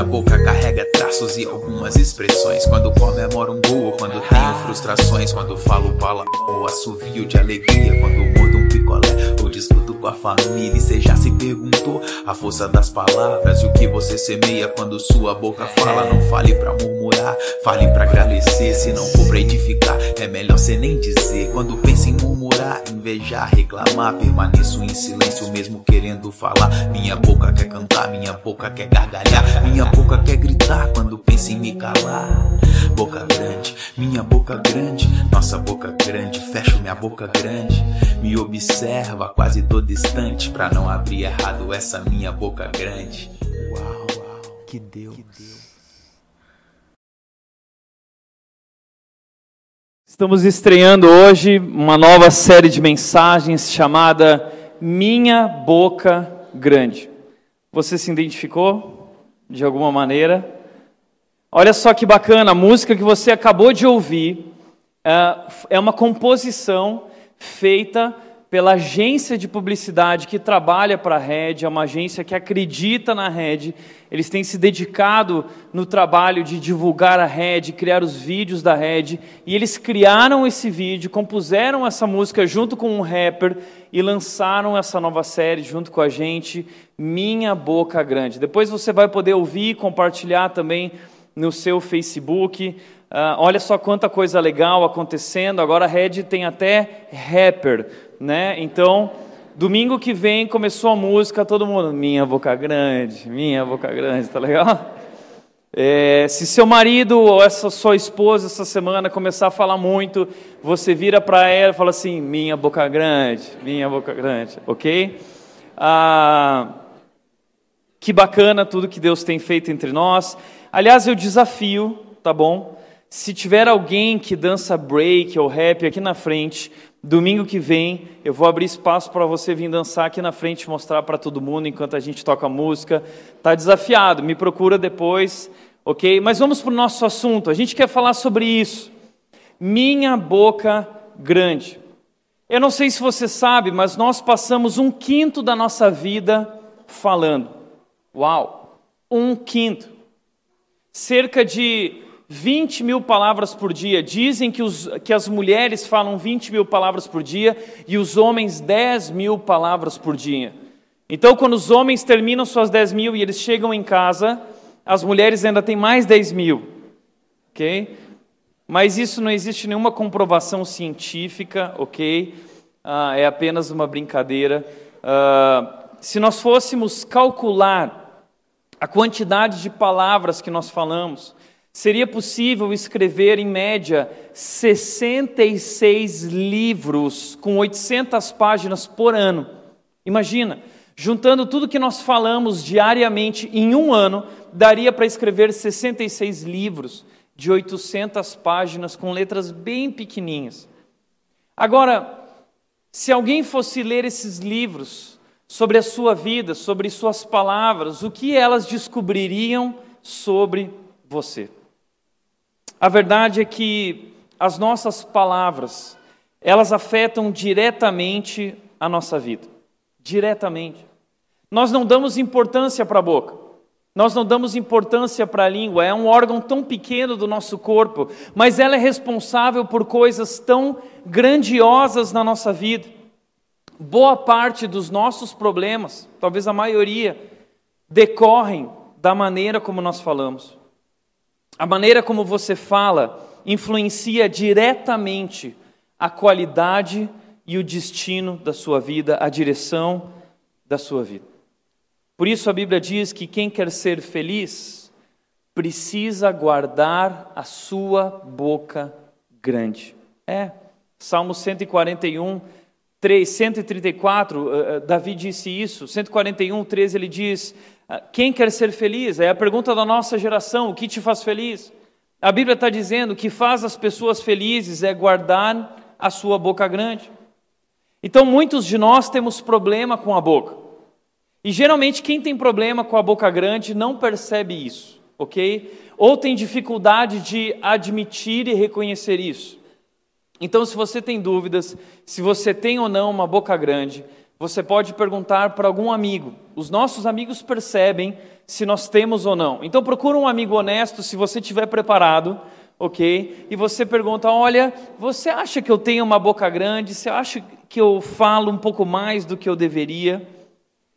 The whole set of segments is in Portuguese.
Minha boca carrega traços e algumas expressões. Quando comemoro um gol, quando tenho frustrações. Quando falo palavrão ou assovio de alegria. Quando mordo um picolé ou discuto com a família. E cê já se perguntou a força das palavras e o que você semeia quando sua boca fala. Não fale pra murmurar, fale pra agradecer. Se não for pra edificar, é melhor cê nem dizer. Quando pensa em murmurar, invejar, reclamar, permaneço em silêncio mesmo querendo falar. Minha boca quer cantar, minha boca quer gargalhar, minha boca quer gritar quando pensa em me calar. Boca grande, minha boca grande, nossa boca grande, fecho minha boca grande. Me observa, quase tô distante pra não abrir errado essa minha boca grande. Uau, que Deus. Que Deus. Estamos estreando hoje uma nova série de mensagens chamada Minha Boca Grande. Você se identificou de alguma maneira? Olha só que bacana, a música que você acabou de ouvir é, é uma composição feita pela agência de publicidade que trabalha para a Rede, é uma agência que acredita na Rede. Eles têm se dedicado no trabalho de divulgar a Rede, criar os vídeos da Rede, e eles criaram esse vídeo, compuseram essa música junto com um rapper e lançaram essa nova série junto com a gente, Minha Boca Grande. Depois você vai poder ouvir e compartilhar também no seu Facebook. Uh, olha só quanta coisa legal acontecendo. Agora a Red tem até rapper né? Então, domingo que vem começou a música, todo mundo, minha boca grande, minha boca grande, tá legal? É, se seu marido ou essa sua esposa essa semana começar a falar muito, você vira para ela e fala assim: minha boca grande, minha boca grande, ok? Ah, que bacana tudo que Deus tem feito entre nós. Aliás, eu desafio, tá bom? Se tiver alguém que dança break ou rap aqui na frente, Domingo que vem eu vou abrir espaço para você vir dançar aqui na frente, mostrar para todo mundo enquanto a gente toca música. Tá desafiado, me procura depois, ok? Mas vamos para o nosso assunto. A gente quer falar sobre isso. Minha boca grande. Eu não sei se você sabe, mas nós passamos um quinto da nossa vida falando. Uau! Um quinto. Cerca de 20 mil palavras por dia. Dizem que, os, que as mulheres falam 20 mil palavras por dia e os homens 10 mil palavras por dia. Então, quando os homens terminam suas 10 mil e eles chegam em casa, as mulheres ainda têm mais 10 mil. Ok? Mas isso não existe nenhuma comprovação científica, ok? Ah, é apenas uma brincadeira. Ah, se nós fôssemos calcular a quantidade de palavras que nós falamos, Seria possível escrever, em média, 66 livros com 800 páginas por ano. Imagina, juntando tudo que nós falamos diariamente em um ano, daria para escrever 66 livros de 800 páginas com letras bem pequenininhas. Agora, se alguém fosse ler esses livros sobre a sua vida, sobre suas palavras, o que elas descobririam sobre você? A verdade é que as nossas palavras, elas afetam diretamente a nossa vida. Diretamente. Nós não damos importância para a boca. Nós não damos importância para a língua, é um órgão tão pequeno do nosso corpo, mas ela é responsável por coisas tão grandiosas na nossa vida. Boa parte dos nossos problemas, talvez a maioria, decorrem da maneira como nós falamos. A maneira como você fala influencia diretamente a qualidade e o destino da sua vida, a direção da sua vida. Por isso a Bíblia diz que quem quer ser feliz precisa guardar a sua boca grande. É, Salmo 141, 3, 134, Davi disse isso. 141, 13, ele diz: quem quer ser feliz? É a pergunta da nossa geração: o que te faz feliz? A Bíblia está dizendo que faz as pessoas felizes é guardar a sua boca grande. Então, muitos de nós temos problema com a boca. E geralmente, quem tem problema com a boca grande não percebe isso, ok? Ou tem dificuldade de admitir e reconhecer isso. Então, se você tem dúvidas se você tem ou não uma boca grande, você pode perguntar para algum amigo. Os nossos amigos percebem se nós temos ou não. Então procura um amigo honesto se você estiver preparado, ok? E você pergunta: olha, você acha que eu tenho uma boca grande? Você acha que eu falo um pouco mais do que eu deveria?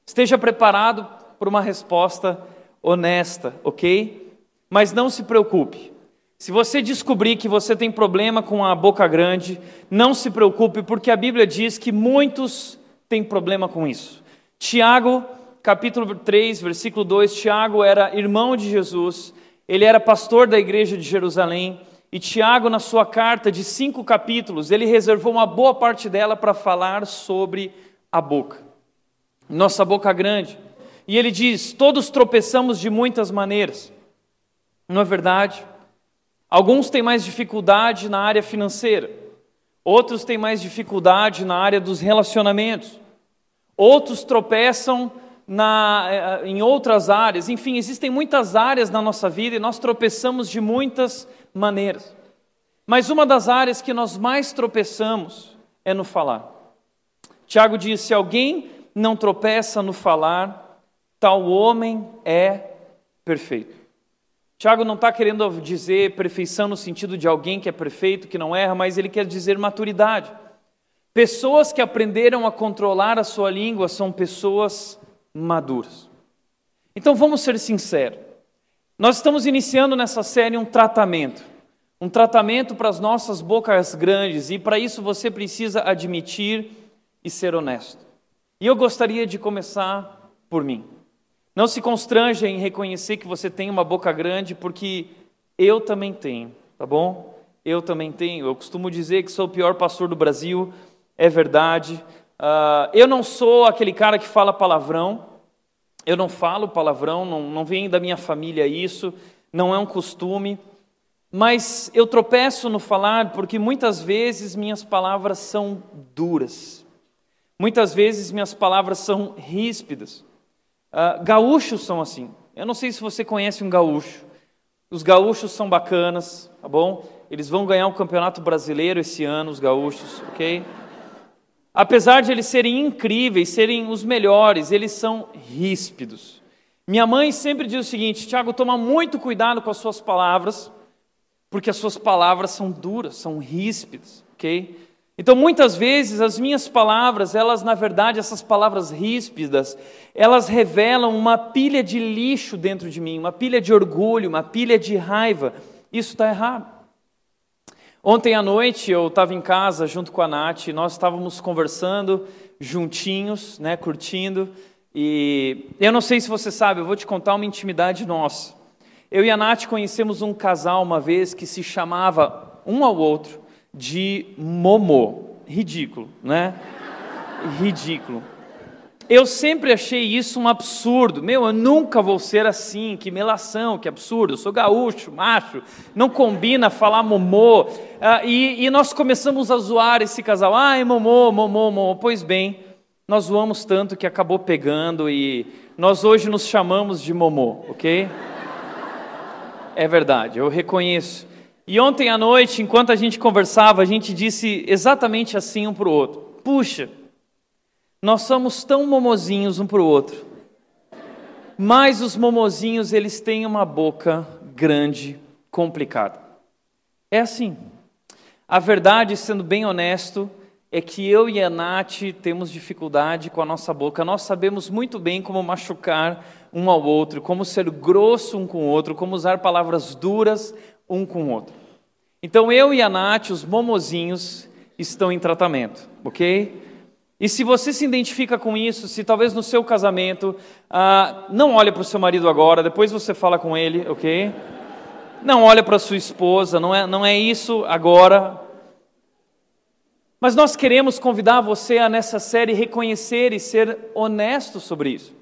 Esteja preparado para uma resposta honesta, ok? Mas não se preocupe. Se você descobrir que você tem problema com a boca grande, não se preocupe, porque a Bíblia diz que muitos tem problema com isso. Tiago, capítulo 3, versículo 2, Tiago era irmão de Jesus, ele era pastor da igreja de Jerusalém, e Tiago, na sua carta de cinco capítulos, ele reservou uma boa parte dela para falar sobre a boca, nossa boca grande. E ele diz: Todos tropeçamos de muitas maneiras, não é verdade? Alguns têm mais dificuldade na área financeira, outros têm mais dificuldade na área dos relacionamentos, Outros tropeçam na, eh, em outras áreas. Enfim, existem muitas áreas na nossa vida e nós tropeçamos de muitas maneiras. Mas uma das áreas que nós mais tropeçamos é no falar. Tiago diz: se alguém não tropeça no falar, tal homem é perfeito. Tiago não está querendo dizer perfeição no sentido de alguém que é perfeito, que não erra, mas ele quer dizer maturidade. Pessoas que aprenderam a controlar a sua língua são pessoas maduras. Então vamos ser sinceros. Nós estamos iniciando nessa série um tratamento. Um tratamento para as nossas bocas grandes, e para isso você precisa admitir e ser honesto. E eu gostaria de começar por mim. Não se constranja em reconhecer que você tem uma boca grande, porque eu também tenho, tá bom? Eu também tenho. Eu costumo dizer que sou o pior pastor do Brasil, é verdade. Uh, eu não sou aquele cara que fala palavrão, eu não falo palavrão, não, não vem da minha família isso, não é um costume, mas eu tropeço no falar porque muitas vezes minhas palavras são duras, muitas vezes minhas palavras são ríspidas. Uh, gaúchos são assim. Eu não sei se você conhece um gaúcho. Os gaúchos são bacanas, tá bom? Eles vão ganhar o campeonato brasileiro esse ano, os gaúchos, ok? Apesar de eles serem incríveis, serem os melhores, eles são ríspidos. Minha mãe sempre diz o seguinte: Tiago, toma muito cuidado com as suas palavras, porque as suas palavras são duras, são ríspidas, ok? Então, muitas vezes, as minhas palavras, elas, na verdade, essas palavras ríspidas, elas revelam uma pilha de lixo dentro de mim, uma pilha de orgulho, uma pilha de raiva. Isso está errado. Ontem à noite eu estava em casa junto com a Nath, nós estávamos conversando juntinhos, né, curtindo, e eu não sei se você sabe, eu vou te contar uma intimidade nossa. Eu e a Nath conhecemos um casal uma vez que se chamava um ao outro de Momô. Ridículo, né? Ridículo. Eu sempre achei isso um absurdo. Meu, eu nunca vou ser assim, que melação, que absurdo. Eu sou gaúcho, macho, não combina falar momô. Ah, e, e, nós começamos a zoar esse casal. Ai, momô, momô, momô. Pois bem, nós zoamos tanto que acabou pegando e nós hoje nos chamamos de momô, ok? É verdade, eu reconheço. E ontem à noite, enquanto a gente conversava, a gente disse exatamente assim um para o outro: Puxa, nós somos tão momozinhos um para o outro. Mas os momozinhos, eles têm uma boca grande, complicada. É assim. A verdade, sendo bem honesto, é que eu e a Nath temos dificuldade com a nossa boca. Nós sabemos muito bem como machucar um ao outro, como ser grosso um com o outro, como usar palavras duras um com o outro. Então eu e a Nath, os momozinhos, estão em tratamento, ok? E se você se identifica com isso, se talvez no seu casamento, ah, não olhe para o seu marido agora, depois você fala com ele, ok? Não olha para sua esposa, não é, não é isso agora. Mas nós queremos convidar você a nessa série reconhecer e ser honesto sobre isso.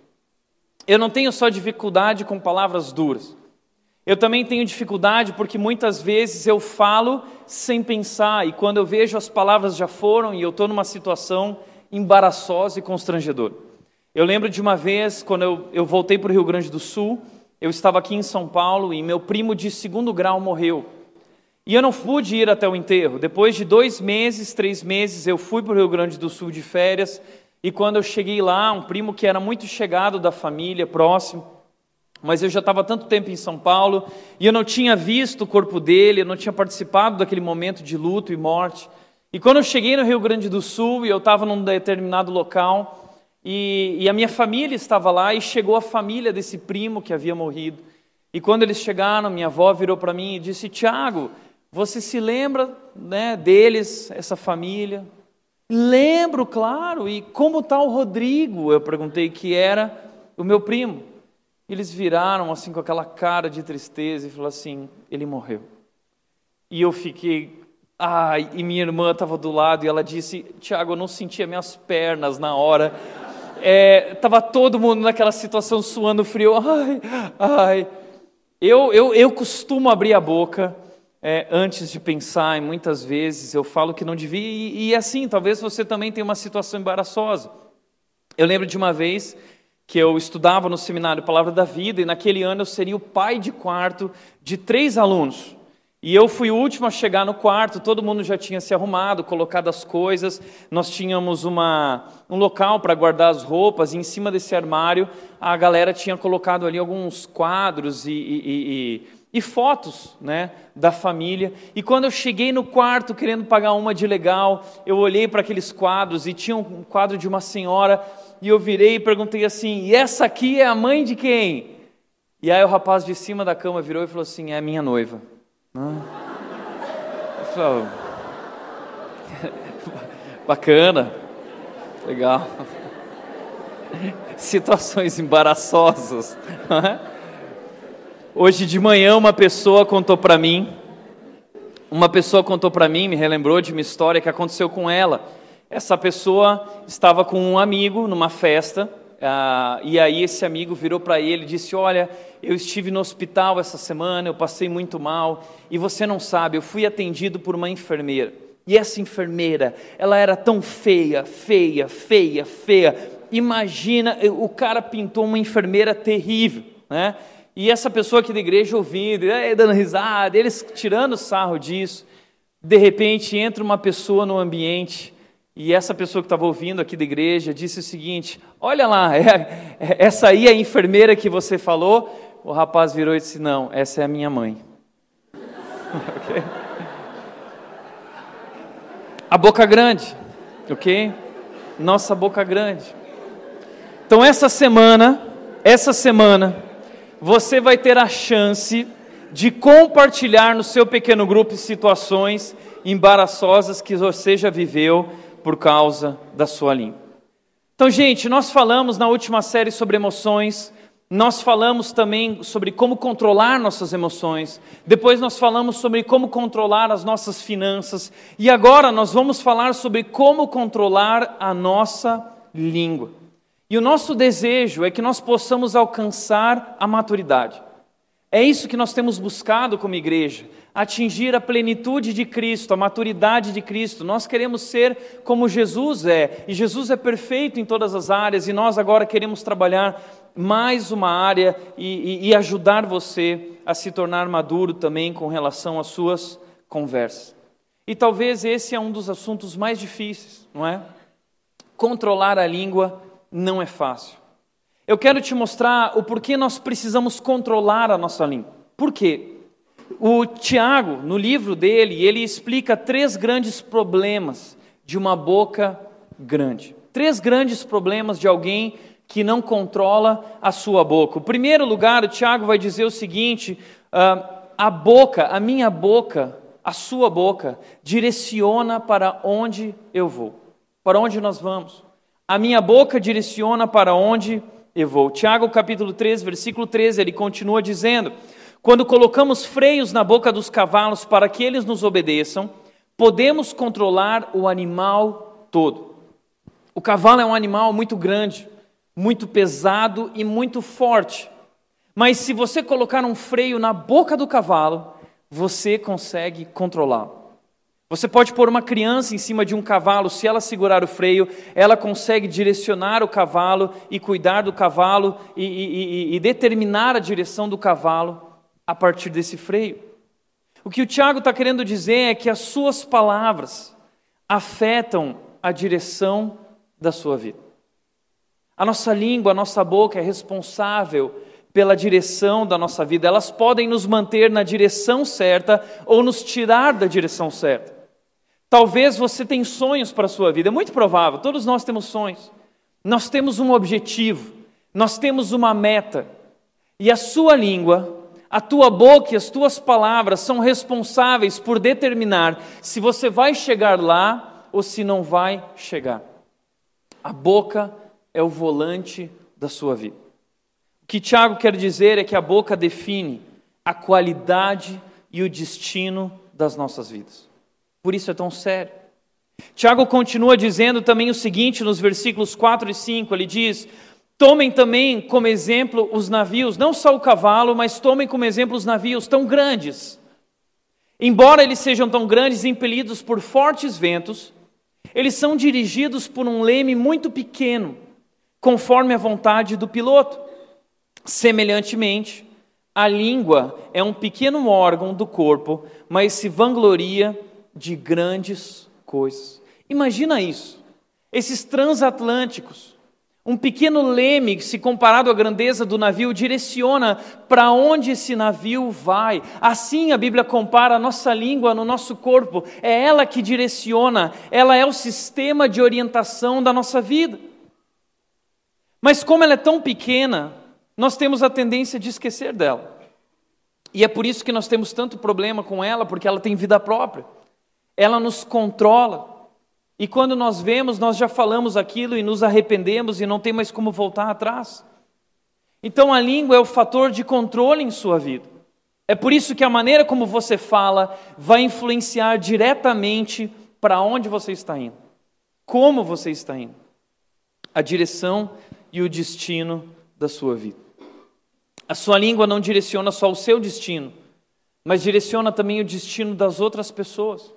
Eu não tenho só dificuldade com palavras duras. Eu também tenho dificuldade porque muitas vezes eu falo sem pensar e quando eu vejo as palavras já foram e eu estou numa situação embaraçosa e constrangedora. Eu lembro de uma vez, quando eu, eu voltei para o Rio Grande do Sul, eu estava aqui em São Paulo e meu primo de segundo grau morreu. E eu não pude ir até o enterro. Depois de dois meses, três meses, eu fui para o Rio Grande do Sul de férias E quando eu cheguei lá, um primo que era muito chegado da família, próximo, mas eu já estava tanto tempo em São Paulo e eu não tinha visto o corpo dele, eu não tinha participado daquele momento de luto e morte. E quando eu cheguei no Rio Grande do Sul e eu estava num determinado local e, e, a minha família estava lá e chegou a família desse primo que havia morrido. E quando eles chegaram, minha avó virou para mim e disse: Tiago, você se lembra né, deles, essa família? Lembro, claro. E como está o Rodrigo? Eu perguntei que era o meu primo. Eles viraram assim com aquela cara de tristeza e falaram assim: ele morreu. E eu fiquei, ai, e minha irmã estava do lado e ela disse: Tiago, eu não sentia minhas pernas na hora. É, tava todo mundo naquela situação suando frio. Ai, ai. Eu, eu, eu costumo abrir a boca é, antes de pensar, e muitas vezes eu falo que não devia, e, e assim, talvez você também tenha uma situação embaraçosa. Eu lembro de uma vez que eu estudava no seminário Palavra da Vida, e naquele ano eu seria o pai de quarto de três alunos. E eu fui o último a chegar no quarto, todo mundo já tinha se arrumado, colocado as coisas, nós tínhamos uma, um local para guardar as roupas, e em cima desse armário a galera tinha colocado ali alguns quadros e, e, e, e fotos né, da família. E quando eu cheguei no quarto querendo pagar uma de legal, eu olhei para aqueles quadros e tinha um quadro de uma senhora e eu virei e perguntei assim: e essa aqui é a mãe de quem? E aí o rapaz de cima da cama virou e falou assim: é a minha noiva. Eu falei, Bacana, legal. Situações embaraçosas. Hoje de manhã uma pessoa contou para mim, uma pessoa contou para mim, me relembrou de uma história que aconteceu com ela. Essa pessoa estava com um amigo numa festa, uh, e aí esse amigo virou para ele e disse: Olha, eu estive no hospital essa semana, eu passei muito mal, e você não sabe, eu fui atendido por uma enfermeira. E essa enfermeira, ela era tão feia, feia, feia, feia. Imagina, o cara pintou uma enfermeira terrível, né? E essa pessoa aqui da igreja ouvindo, dando risada, eles tirando sarro disso. De repente entra uma pessoa no ambiente e essa pessoa que estava ouvindo aqui da igreja disse o seguinte: Olha lá, é, é, essa aí é a enfermeira que você falou. O rapaz virou e disse: Não, essa é a minha mãe. A boca grande, ok? Nossa boca grande. Então, essa semana, essa semana, você vai ter a chance de compartilhar no seu pequeno grupo situações embaraçosas que você já viveu por causa da sua língua. Então, gente, nós falamos na última série sobre emoções, nós falamos também sobre como controlar nossas emoções, depois nós falamos sobre como controlar as nossas finanças, e agora nós vamos falar sobre como controlar a nossa língua. E o nosso desejo é que nós possamos alcançar a maturidade. É isso que nós temos buscado como igreja atingir a plenitude de Cristo, a maturidade de Cristo. Nós queremos ser como Jesus é, e Jesus é perfeito em todas as áreas, e nós agora queremos trabalhar mais uma área e, e, e ajudar você a se tornar maduro também com relação às suas conversas. E talvez esse é um dos assuntos mais difíceis, não é? Controlar a língua não é fácil. Eu quero te mostrar o porquê nós precisamos controlar a nossa língua. Por quê? O Tiago, no livro dele, ele explica três grandes problemas de uma boca grande. Três grandes problemas de alguém que não controla a sua boca. O primeiro lugar, o Tiago vai dizer o seguinte: uh, a boca, a minha boca, a sua boca, direciona para onde eu vou, para onde nós vamos. A minha boca direciona para onde eu vou. Tiago, capítulo 3, versículo 13, ele continua dizendo. Quando colocamos freios na boca dos cavalos para que eles nos obedeçam, podemos controlar o animal todo. O cavalo é um animal muito grande, muito pesado e muito forte. Mas se você colocar um freio na boca do cavalo, você consegue controlá-lo. Você pode pôr uma criança em cima de um cavalo, se ela segurar o freio, ela consegue direcionar o cavalo e cuidar do cavalo e, e, e, e determinar a direção do cavalo a partir desse freio. O que o Tiago está querendo dizer é que as suas palavras afetam a direção da sua vida. A nossa língua, a nossa boca é responsável pela direção da nossa vida. Elas podem nos manter na direção certa ou nos tirar da direção certa. Talvez você tenha sonhos para a sua vida, é muito provável, todos nós temos sonhos. Nós temos um objetivo, nós temos uma meta. E a sua língua, a tua boca e as tuas palavras são responsáveis por determinar se você vai chegar lá ou se não vai chegar. A boca é o volante da sua vida que Tiago quer dizer é que a boca define a qualidade e o destino das nossas vidas. Por isso é tão sério. Tiago continua dizendo também o seguinte nos versículos 4 e 5: ele diz: Tomem também como exemplo os navios, não só o cavalo, mas tomem como exemplo os navios tão grandes. Embora eles sejam tão grandes, impelidos por fortes ventos, eles são dirigidos por um leme muito pequeno, conforme a vontade do piloto. Semelhantemente, a língua é um pequeno órgão do corpo, mas se vangloria de grandes coisas. Imagina isso. Esses transatlânticos, um pequeno leme, se comparado à grandeza do navio, direciona para onde esse navio vai. Assim a Bíblia compara a nossa língua no nosso corpo. É ela que direciona, ela é o sistema de orientação da nossa vida. Mas como ela é tão pequena, nós temos a tendência de esquecer dela. E é por isso que nós temos tanto problema com ela, porque ela tem vida própria. Ela nos controla. E quando nós vemos, nós já falamos aquilo e nos arrependemos e não tem mais como voltar atrás. Então a língua é o fator de controle em sua vida. É por isso que a maneira como você fala vai influenciar diretamente para onde você está indo, como você está indo, a direção e o destino da sua vida. A sua língua não direciona só o seu destino, mas direciona também o destino das outras pessoas.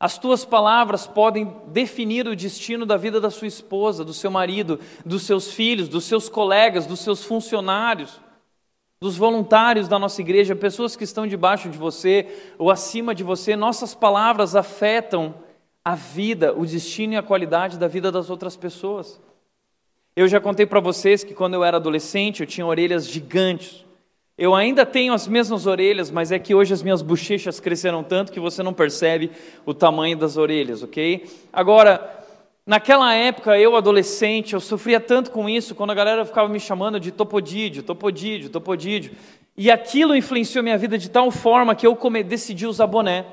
As tuas palavras podem definir o destino da vida da sua esposa, do seu marido, dos seus filhos, dos seus colegas, dos seus funcionários, dos voluntários da nossa igreja, pessoas que estão debaixo de você ou acima de você. Nossas palavras afetam a vida, o destino e a qualidade da vida das outras pessoas. Eu já contei para vocês que quando eu era adolescente eu tinha orelhas gigantes. Eu ainda tenho as mesmas orelhas, mas é que hoje as minhas bochechas cresceram tanto que você não percebe o tamanho das orelhas, ok? Agora, naquela época, eu adolescente, eu sofria tanto com isso, quando a galera ficava me chamando de topodídio, topodídio, topodídio. E aquilo influenciou minha vida de tal forma que eu decidi usar boné.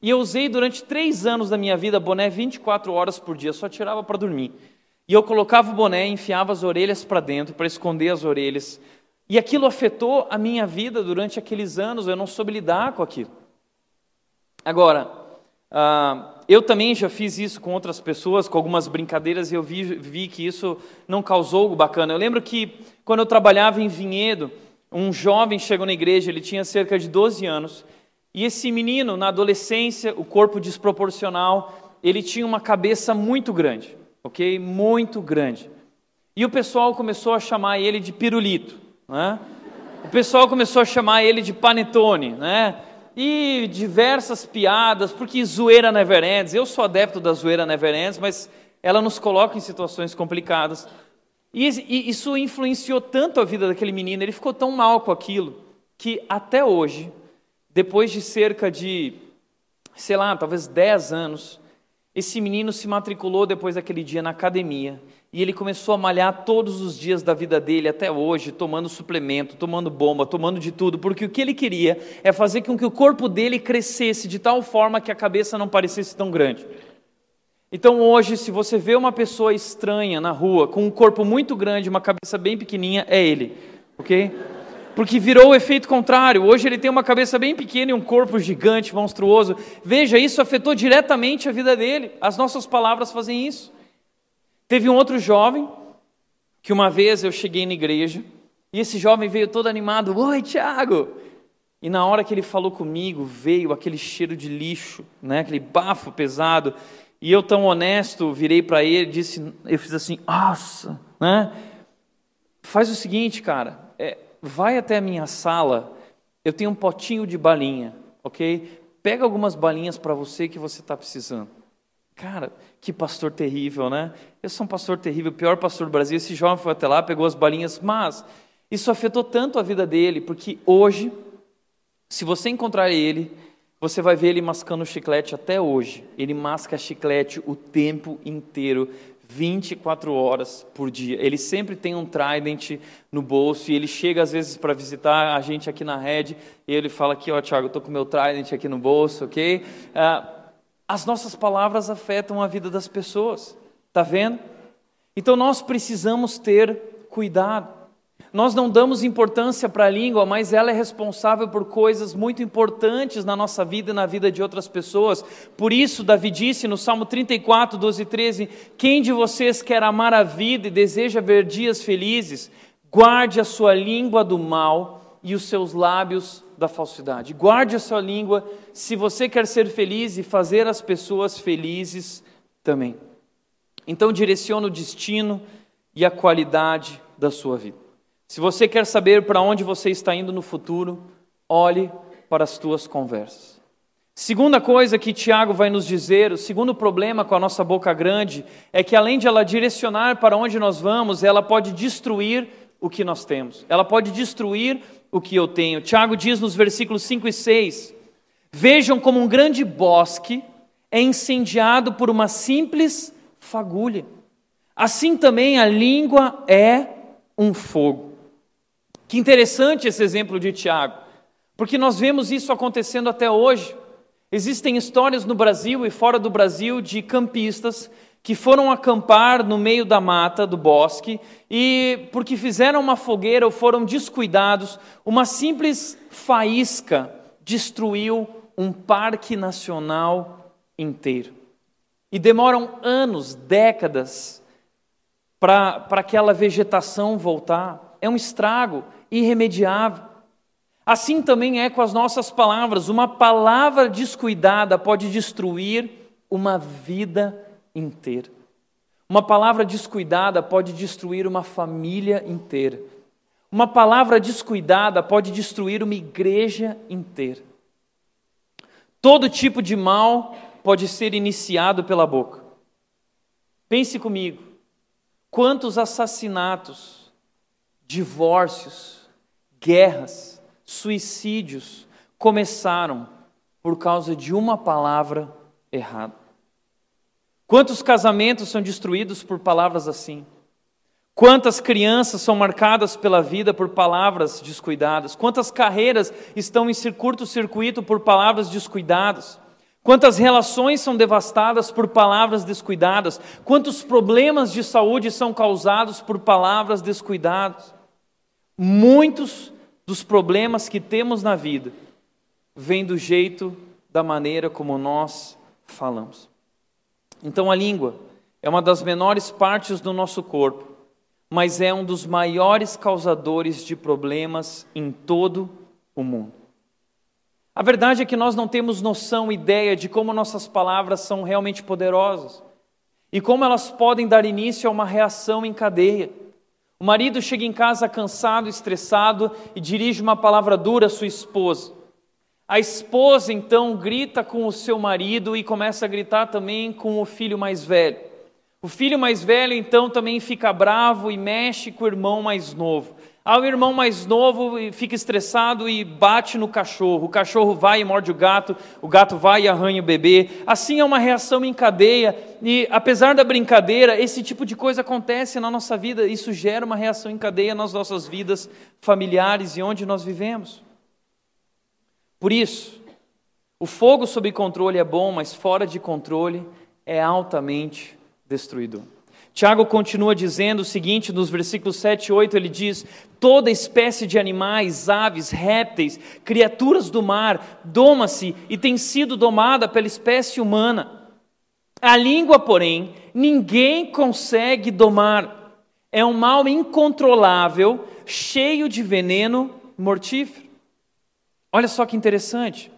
E eu usei durante três anos da minha vida boné 24 horas por dia, só tirava para dormir. E eu colocava o boné, enfiava as orelhas para dentro para esconder as orelhas. E aquilo afetou a minha vida durante aqueles anos, eu não soube lidar com aquilo. Agora, uh, eu também já fiz isso com outras pessoas, com algumas brincadeiras, e eu vi, vi que isso não causou algo bacana. Eu lembro que quando eu trabalhava em Vinhedo, um jovem chegou na igreja, ele tinha cerca de 12 anos, e esse menino, na adolescência, o corpo desproporcional, ele tinha uma cabeça muito grande ok? Muito grande. E o pessoal começou a chamar ele de pirulito, né? O pessoal começou a chamar ele de panetone, né? E diversas piadas, porque zoeira never ends. Eu sou adepto da zoeira never ends, mas ela nos coloca em situações complicadas. E isso influenciou tanto a vida daquele menino, ele ficou tão mal com aquilo, que até hoje, depois de cerca de, sei lá, talvez 10 anos, esse menino se matriculou depois daquele dia na academia e ele começou a malhar todos os dias da vida dele até hoje, tomando suplemento, tomando bomba, tomando de tudo, porque o que ele queria é fazer com que o corpo dele crescesse de tal forma que a cabeça não parecesse tão grande. Então hoje, se você vê uma pessoa estranha na rua com um corpo muito grande, uma cabeça bem pequenininha, é ele, ok? porque virou o efeito contrário. Hoje ele tem uma cabeça bem pequena e um corpo gigante, monstruoso. Veja, isso afetou diretamente a vida dele. As nossas palavras fazem isso. Teve um outro jovem que uma vez eu cheguei na igreja e esse jovem veio todo animado: Oi, Tiago! E na hora que ele falou comigo, veio aquele cheiro de lixo, né? aquele bafo pesado. E eu, tão honesto, virei para ele e disse: Eu fiz assim, nossa, né? Faz o seguinte, cara, é, vai até a minha sala, eu tenho um potinho de balinha, ok? Pega algumas balinhas para você que você está precisando. Cara, Que pastor terrível, né? Eu sou um pastor terrível, o pior pastor do Brasil. Esse jovem foi até lá, pegou as balinhas, mas isso afetou tanto a vida dele, porque hoje, se você encontrar ele, você vai ver ele mascando chiclete até hoje. Ele masca chiclete o tempo inteiro, 24 horas por dia. Ele sempre tem um Trident no bolso e ele chega às vezes para visitar a gente aqui na rede e ele fala aqui, ó, Tiago, eu tô com meu Trident aqui no bolso, ok? Ah, as nossas palavras afetam a vida das pessoas, tá vendo? Então nós precisamos ter cuidado. Nós não damos importância para a língua, mas ela é responsável por coisas muito importantes na nossa vida e na vida de outras pessoas. Por isso, Davi disse no Salmo 34, 12 e 13: Quem de vocês quer amar a vida e deseja ver dias felizes, guarde a sua língua do mal e os seus lábios da falsidade. Guarde a sua língua se você quer ser feliz e fazer as pessoas felizes também. Então, direcione o destino e a qualidade da sua vida. Se você quer saber para onde você está indo no futuro, olhe para as tuas conversas. Segunda coisa que Tiago vai nos dizer, o segundo problema com a nossa boca grande, é que além de ela direcionar para onde nós vamos, ela pode destruir o que nós temos. Ela pode destruir o que eu tenho. Tiago diz nos versículos 5 e 6: Vejam como um grande bosque é incendiado por uma simples fagulha. Assim também a língua é um fogo. Que interessante esse exemplo de Tiago, porque nós vemos isso acontecendo até hoje. Existem histórias no Brasil e fora do Brasil de campistas que foram acampar no meio da mata, do bosque, e porque fizeram uma fogueira ou foram descuidados, uma simples faísca destruiu um parque nacional inteiro. E demoram anos, décadas, para aquela vegetação voltar. É um estrago, irremediável. Assim também é com as nossas palavras. Uma palavra descuidada pode destruir uma vida inteira. Uma palavra descuidada pode destruir uma família inteira. Uma palavra descuidada pode destruir uma igreja inteira. Todo tipo de mal pode ser iniciado pela boca. Pense comigo: quantos assassinatos, divórcios, guerras, suicídios começaram por causa de uma palavra errada. Quantos casamentos são destruídos por palavras assim? Quantas crianças são marcadas pela vida por palavras descuidadas? Quantas carreiras estão em curto-circuito por palavras descuidadas? Quantas relações são devastadas por palavras descuidadas? Quantos problemas de saúde são causados por palavras descuidadas? Muitos dos problemas que temos na vida vêm do jeito, da maneira como nós falamos. Então a língua é uma das menores partes do nosso corpo, mas é um dos maiores causadores de problemas em todo o mundo. A verdade é que nós não temos noção, ideia de como nossas palavras são realmente poderosas e como elas podem dar início a uma reação em cadeia. O marido chega em casa cansado, estressado e dirige uma palavra dura à sua esposa. A esposa então grita com o seu marido e começa a gritar também com o filho mais velho. O filho mais velho então também fica bravo e mexe com o irmão mais novo. Ah, o irmão mais novo fica estressado e bate no cachorro. O cachorro vai e morde o gato, o gato vai e arranha o bebê. Assim é uma reação em cadeia. E apesar da brincadeira, esse tipo de coisa acontece na nossa vida. Isso gera uma reação em cadeia nas nossas vidas familiares e onde nós vivemos. Por isso, o fogo sob controle é bom, mas fora de controle é altamente destruidor. Tiago continua dizendo o seguinte, nos versículos 7 e 8, ele diz: Toda espécie de animais, aves, répteis, criaturas do mar, doma-se e tem sido domada pela espécie humana. A língua, porém, ninguém consegue domar. É um mal incontrolável, cheio de veneno mortífero. Olha só que interessante.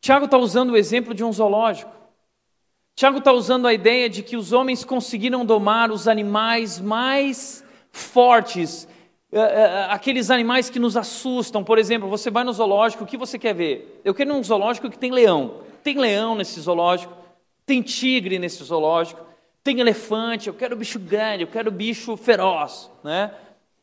Tiago está usando o exemplo de um zoológico. Tiago está usando a ideia de que os homens conseguiram domar os animais mais fortes, eh, eh, aqueles animais que nos assustam. Por exemplo, você vai no zoológico, o que você quer ver? Eu quero um zoológico que tem leão. Tem leão nesse zoológico? Tem tigre nesse zoológico, tem elefante, eu quero bicho grande, eu quero bicho feroz, né?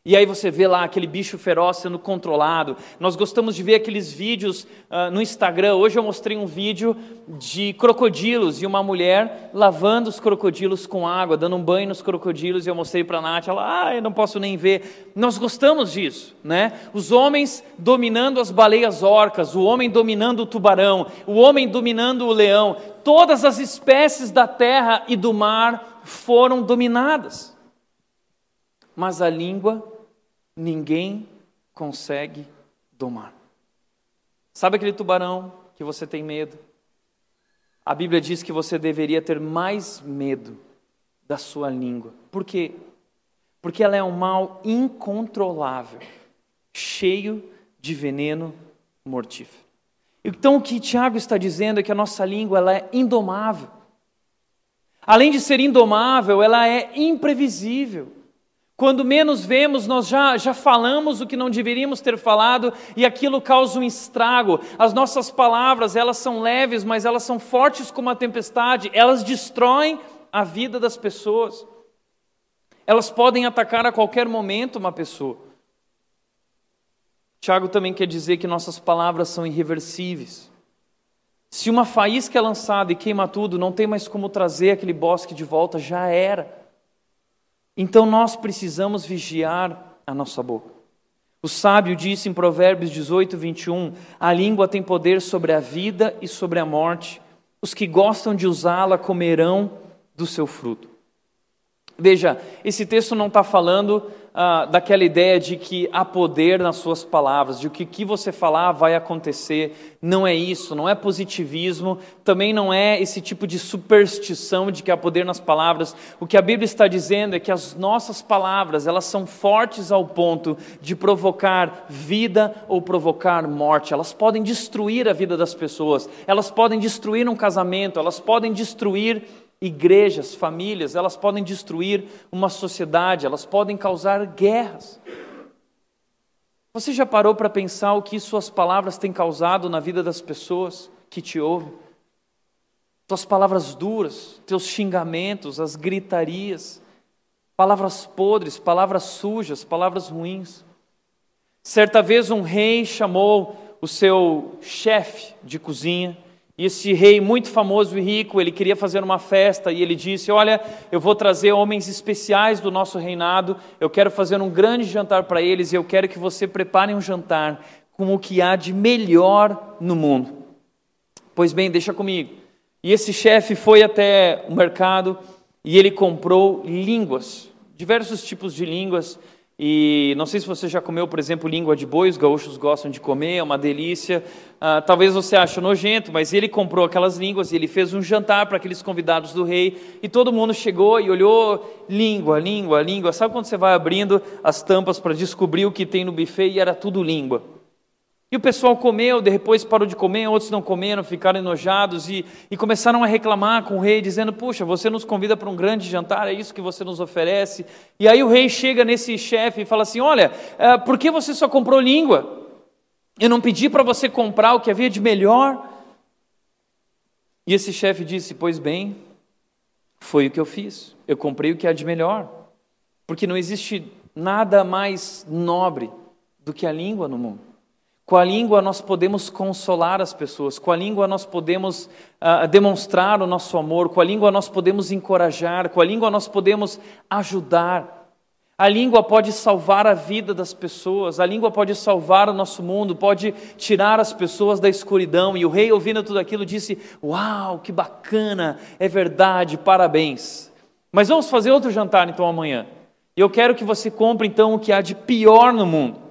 E aí você vê lá aquele bicho feroz sendo controlado. Nós gostamos de ver aqueles vídeos uh, no Instagram. Hoje eu mostrei um vídeo de crocodilos e uma mulher lavando os crocodilos com água, dando um banho nos crocodilos. E eu mostrei para a Nath, ela, ah, eu não posso nem ver. Nós gostamos disso, né? Os homens dominando as baleias orcas, o homem dominando o tubarão, o homem dominando o leão. Todas as espécies da terra e do mar foram dominadas. Mas a língua ninguém consegue domar. Sabe aquele tubarão que você tem medo? A Bíblia diz que você deveria ter mais medo da sua língua. Por quê? Porque ela é um mal incontrolável, cheio de veneno mortífero. Então o que Tiago está dizendo é que a nossa língua ela é indomável. Além de ser indomável, ela é imprevisível. Quando menos vemos, nós já, já falamos o que não deveríamos ter falado e aquilo causa um estrago. As nossas palavras, elas são leves, mas elas são fortes como a tempestade. Elas destroem a vida das pessoas. Elas podem atacar a qualquer momento uma pessoa. Tiago também quer dizer que nossas palavras são irreversíveis. Se uma faísca é lançada e queima tudo, não tem mais como trazer aquele bosque de volta, já era. Então nós precisamos vigiar a nossa boca. O sábio disse em Provérbios 18, 21: A língua tem poder sobre a vida e sobre a morte. Os que gostam de usá-la comerão do seu fruto. Veja, esse texto não está falando ah, daquela ideia de que há poder nas suas palavras, de que o que você falar vai acontecer. Não é isso, não é positivismo, também não é esse tipo de superstição de que há poder nas palavras. O que a Bíblia está dizendo é que as nossas palavras, elas são fortes ao ponto de provocar vida ou provocar morte. Elas podem destruir a vida das pessoas, elas podem destruir um casamento, elas podem destruir igrejas, famílias, elas podem destruir uma sociedade, elas podem causar guerras. Você já parou para pensar o que suas palavras têm causado na vida das pessoas que te ouvem? Suas palavras duras, teus xingamentos, as gritarias, palavras podres, palavras sujas, palavras ruins. Certa vez um rei chamou o seu chefe de cozinha esse rei muito famoso e rico, ele queria fazer uma festa e ele disse: Olha, eu vou trazer homens especiais do nosso reinado, eu quero fazer um grande jantar para eles e eu quero que você prepare um jantar com o que há de melhor no mundo. Pois bem, deixa comigo. E esse chefe foi até o mercado e ele comprou línguas, diversos tipos de línguas e não sei se você já comeu, por exemplo, língua de boi, os gaúchos gostam de comer, é uma delícia. Ah, talvez você ache nojento, mas ele comprou aquelas línguas e ele fez um jantar para aqueles convidados do rei. E todo mundo chegou e olhou língua, língua, língua. Sabe quando você vai abrindo as tampas para descobrir o que tem no buffet e era tudo língua? E o pessoal comeu, depois parou de comer, outros não comeram, ficaram enojados e, e começaram a reclamar com o rei, dizendo: Puxa, você nos convida para um grande jantar, é isso que você nos oferece. E aí o rei chega nesse chefe e fala assim: Olha, é, por que você só comprou língua? Eu não pedi para você comprar o que havia de melhor. E esse chefe disse: Pois bem, foi o que eu fiz. Eu comprei o que há de melhor. Porque não existe nada mais nobre do que a língua no mundo. Com a língua nós podemos consolar as pessoas, com a língua nós podemos uh, demonstrar o nosso amor, com a língua nós podemos encorajar, com a língua nós podemos ajudar. A língua pode salvar a vida das pessoas, a língua pode salvar o nosso mundo, pode tirar as pessoas da escuridão. E o rei, ouvindo tudo aquilo, disse: Uau, que bacana, é verdade, parabéns. Mas vamos fazer outro jantar então amanhã. E eu quero que você compre então o que há de pior no mundo.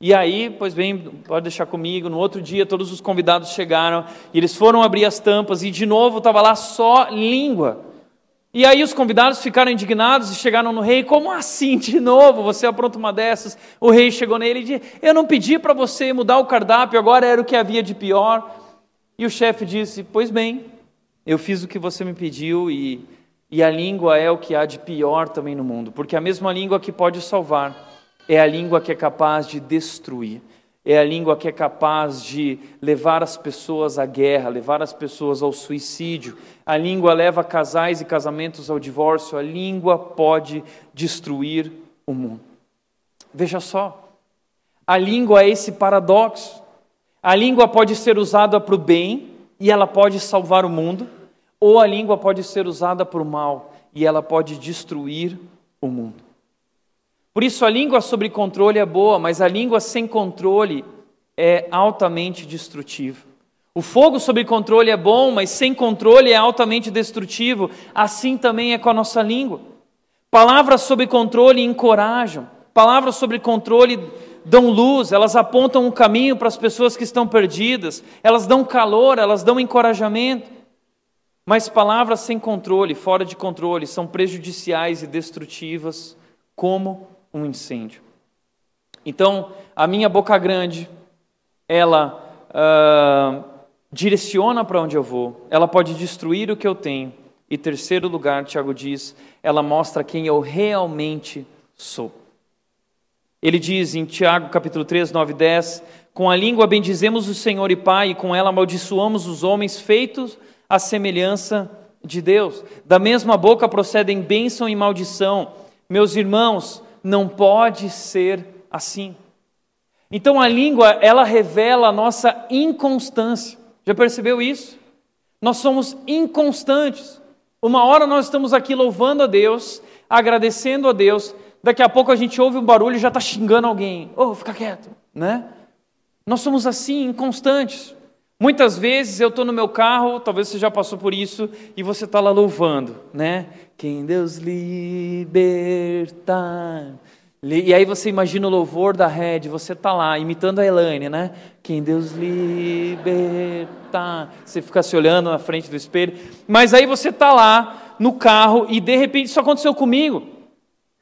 E aí, pois bem, pode deixar comigo. No outro dia, todos os convidados chegaram e eles foram abrir as tampas e de novo estava lá só língua. E aí os convidados ficaram indignados e chegaram no rei: Como assim de novo? Você apronta uma dessas? O rei chegou nele e disse: Eu não pedi para você mudar o cardápio, agora era o que havia de pior. E o chefe disse: Pois bem, eu fiz o que você me pediu e, e a língua é o que há de pior também no mundo, porque a mesma língua que pode salvar é a língua que é capaz de destruir. É a língua que é capaz de levar as pessoas à guerra, levar as pessoas ao suicídio. A língua leva casais e casamentos ao divórcio. A língua pode destruir o mundo. Veja só, a língua é esse paradoxo. A língua pode ser usada para o bem e ela pode salvar o mundo, ou a língua pode ser usada para o mal e ela pode destruir o mundo. Por isso, a língua sob controle é boa, mas a língua sem controle é altamente destrutiva. O fogo sob controle é bom, mas sem controle é altamente destrutivo. Assim também é com a nossa língua. Palavras sob controle encorajam, palavras sob controle dão luz, elas apontam um caminho para as pessoas que estão perdidas, elas dão calor, elas dão encorajamento. Mas palavras sem controle, fora de controle, são prejudiciais e destrutivas como um incêndio. Então, a minha boca grande, ela uh, direciona para onde eu vou, ela pode destruir o que eu tenho. E terceiro lugar, Tiago diz, ela mostra quem eu realmente sou. Ele diz em Tiago capítulo 3, 9 e 10, com a língua bendizemos o Senhor e Pai, e com ela amaldiçoamos os homens feitos à semelhança de Deus. Da mesma boca procedem bênção e maldição. Meus irmãos, não pode ser assim. Então a língua, ela revela a nossa inconstância. Já percebeu isso? Nós somos inconstantes. Uma hora nós estamos aqui louvando a Deus, agradecendo a Deus, daqui a pouco a gente ouve um barulho e já está xingando alguém. Oh, fica quieto, né? Nós somos assim, inconstantes. Muitas vezes eu estou no meu carro, talvez você já passou por isso, e você está lá louvando, né? Quem Deus libertar. E aí você imagina o louvor da rede, você está lá imitando a Elaine, né? Quem Deus libertar. Você fica se olhando na frente do espelho, mas aí você está lá no carro e de repente isso aconteceu comigo.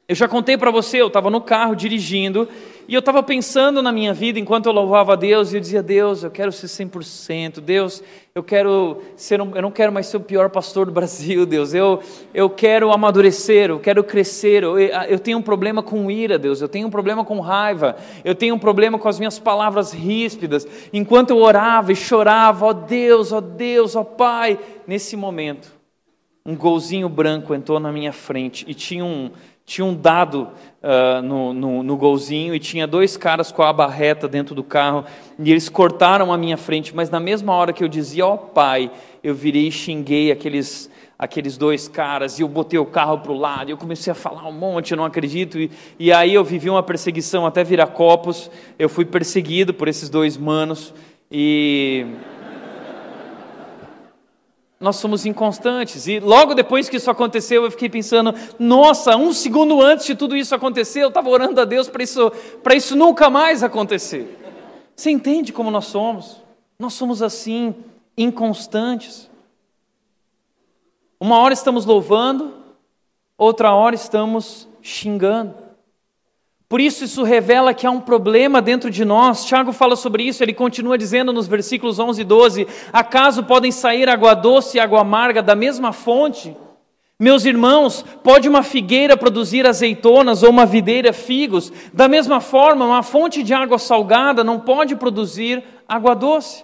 Eu já contei para você, eu estava no carro dirigindo e eu estava pensando na minha vida enquanto eu louvava a Deus e eu dizia: Deus, eu quero ser 100%. Deus, eu quero ser um, eu não quero mais ser o pior pastor do Brasil, Deus. Eu, eu quero amadurecer, eu quero crescer. Eu, eu tenho um problema com ira, Deus. Eu tenho um problema com raiva. Eu tenho um problema com as minhas palavras ríspidas. Enquanto eu orava e chorava, ó Deus, ó Deus, ó Pai, nesse momento, um golzinho branco entrou na minha frente e tinha um tinha um dado uh, no, no, no, golzinho e tinha dois caras com a barreta dentro do carro e eles cortaram a minha frente, mas na mesma hora que eu dizia, ó oh, pai, eu virei e xinguei aqueles, aqueles dois caras e eu botei o carro para o lado e eu comecei a falar um monte, eu não acredito, e, e aí eu vivi uma perseguição até virar copos, eu fui perseguido por esses dois manos e nós somos inconstantes. E logo depois que isso aconteceu, eu fiquei pensando: nossa, um segundo antes de tudo isso acontecer, eu estava orando a Deus para isso, isso nunca mais acontecer. Você entende como nós somos? Nós somos assim, inconstantes. Uma hora estamos louvando, outra hora estamos xingando. Por isso, isso revela que há um problema dentro de nós. Tiago fala sobre isso, ele continua dizendo nos versículos 11 e 12: Acaso podem sair água doce e água amarga da mesma fonte? Meus irmãos, pode uma figueira produzir azeitonas ou uma videira figos? Da mesma forma, uma fonte de água salgada não pode produzir água doce.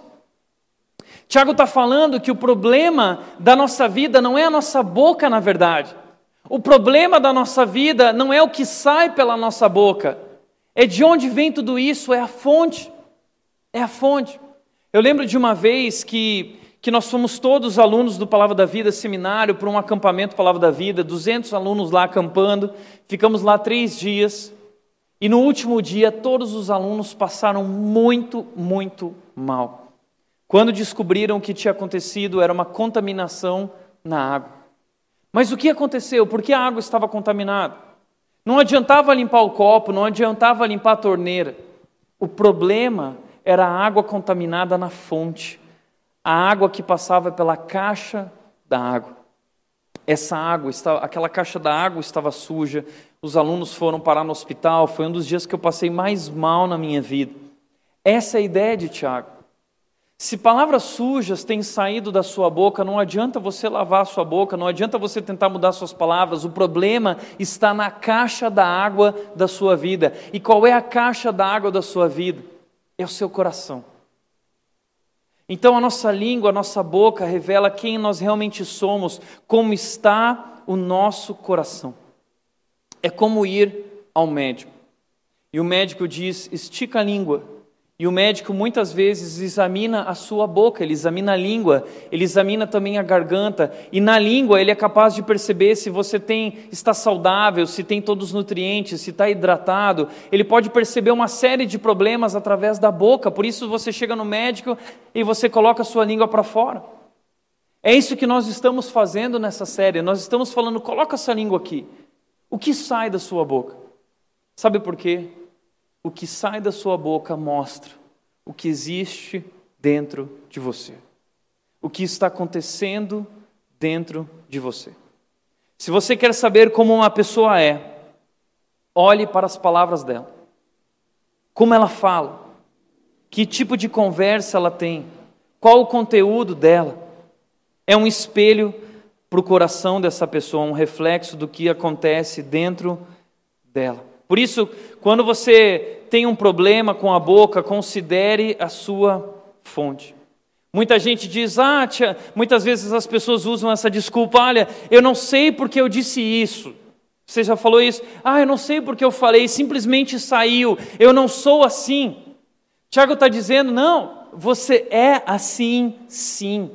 Tiago está falando que o problema da nossa vida não é a nossa boca, na verdade. O problema da nossa vida não é o que sai pela nossa boca, é de onde vem tudo isso, é a fonte. É a fonte. Eu lembro de uma vez que, que nós fomos todos alunos do Palavra da Vida seminário para um acampamento Palavra da Vida, 200 alunos lá acampando, ficamos lá três dias, e no último dia todos os alunos passaram muito, muito mal. Quando descobriram o que tinha acontecido, era uma contaminação na água. Mas o que aconteceu? Por que a água estava contaminada? Não adiantava limpar o copo, não adiantava limpar a torneira. O problema era a água contaminada na fonte, a água que passava pela caixa da água. Essa água, aquela caixa da água estava suja, os alunos foram parar no hospital, foi um dos dias que eu passei mais mal na minha vida. Essa é a ideia de Tiago. Se palavras sujas têm saído da sua boca, não adianta você lavar a sua boca, não adianta você tentar mudar suas palavras, o problema está na caixa da água da sua vida. E qual é a caixa da água da sua vida? é o seu coração. Então a nossa língua, a nossa boca revela quem nós realmente somos, como está o nosso coração. É como ir ao médico. E o médico diz: estica a língua e o médico muitas vezes examina a sua boca, ele examina a língua, ele examina também a garganta, e na língua ele é capaz de perceber se você tem está saudável, se tem todos os nutrientes, se está hidratado. Ele pode perceber uma série de problemas através da boca. Por isso você chega no médico e você coloca a sua língua para fora. É isso que nós estamos fazendo nessa série. Nós estamos falando, coloca essa língua aqui. O que sai da sua boca? Sabe por quê? O que sai da sua boca mostra o que existe dentro de você, o que está acontecendo dentro de você. Se você quer saber como uma pessoa é, olhe para as palavras dela, como ela fala, que tipo de conversa ela tem, qual o conteúdo dela. É um espelho para o coração dessa pessoa, um reflexo do que acontece dentro dela. Por isso, quando você tem um problema com a boca, considere a sua fonte. Muita gente diz, ah, tia, muitas vezes as pessoas usam essa desculpa, olha, eu não sei porque eu disse isso. Você já falou isso? Ah, eu não sei porque eu falei, simplesmente saiu, eu não sou assim. Tiago está dizendo, não, você é assim sim.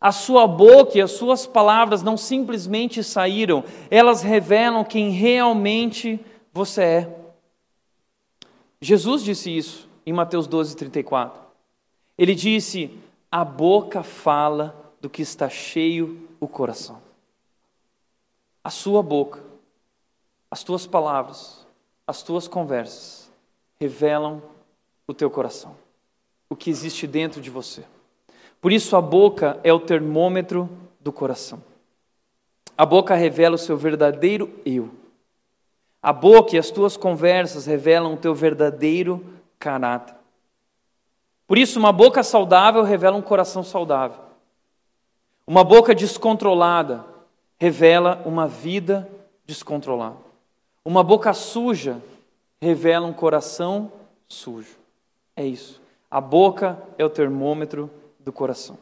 A sua boca e as suas palavras não simplesmente saíram, elas revelam quem realmente você é. Jesus disse isso em Mateus 12, 34. Ele disse: A boca fala do que está cheio o coração. A sua boca, as tuas palavras, as tuas conversas revelam o teu coração, o que existe dentro de você. Por isso, a boca é o termômetro do coração. A boca revela o seu verdadeiro eu. A boca e as tuas conversas revelam o teu verdadeiro caráter. Por isso, uma boca saudável revela um coração saudável. Uma boca descontrolada revela uma vida descontrolada. Uma boca suja revela um coração sujo. É isso. A boca é o termômetro do coração.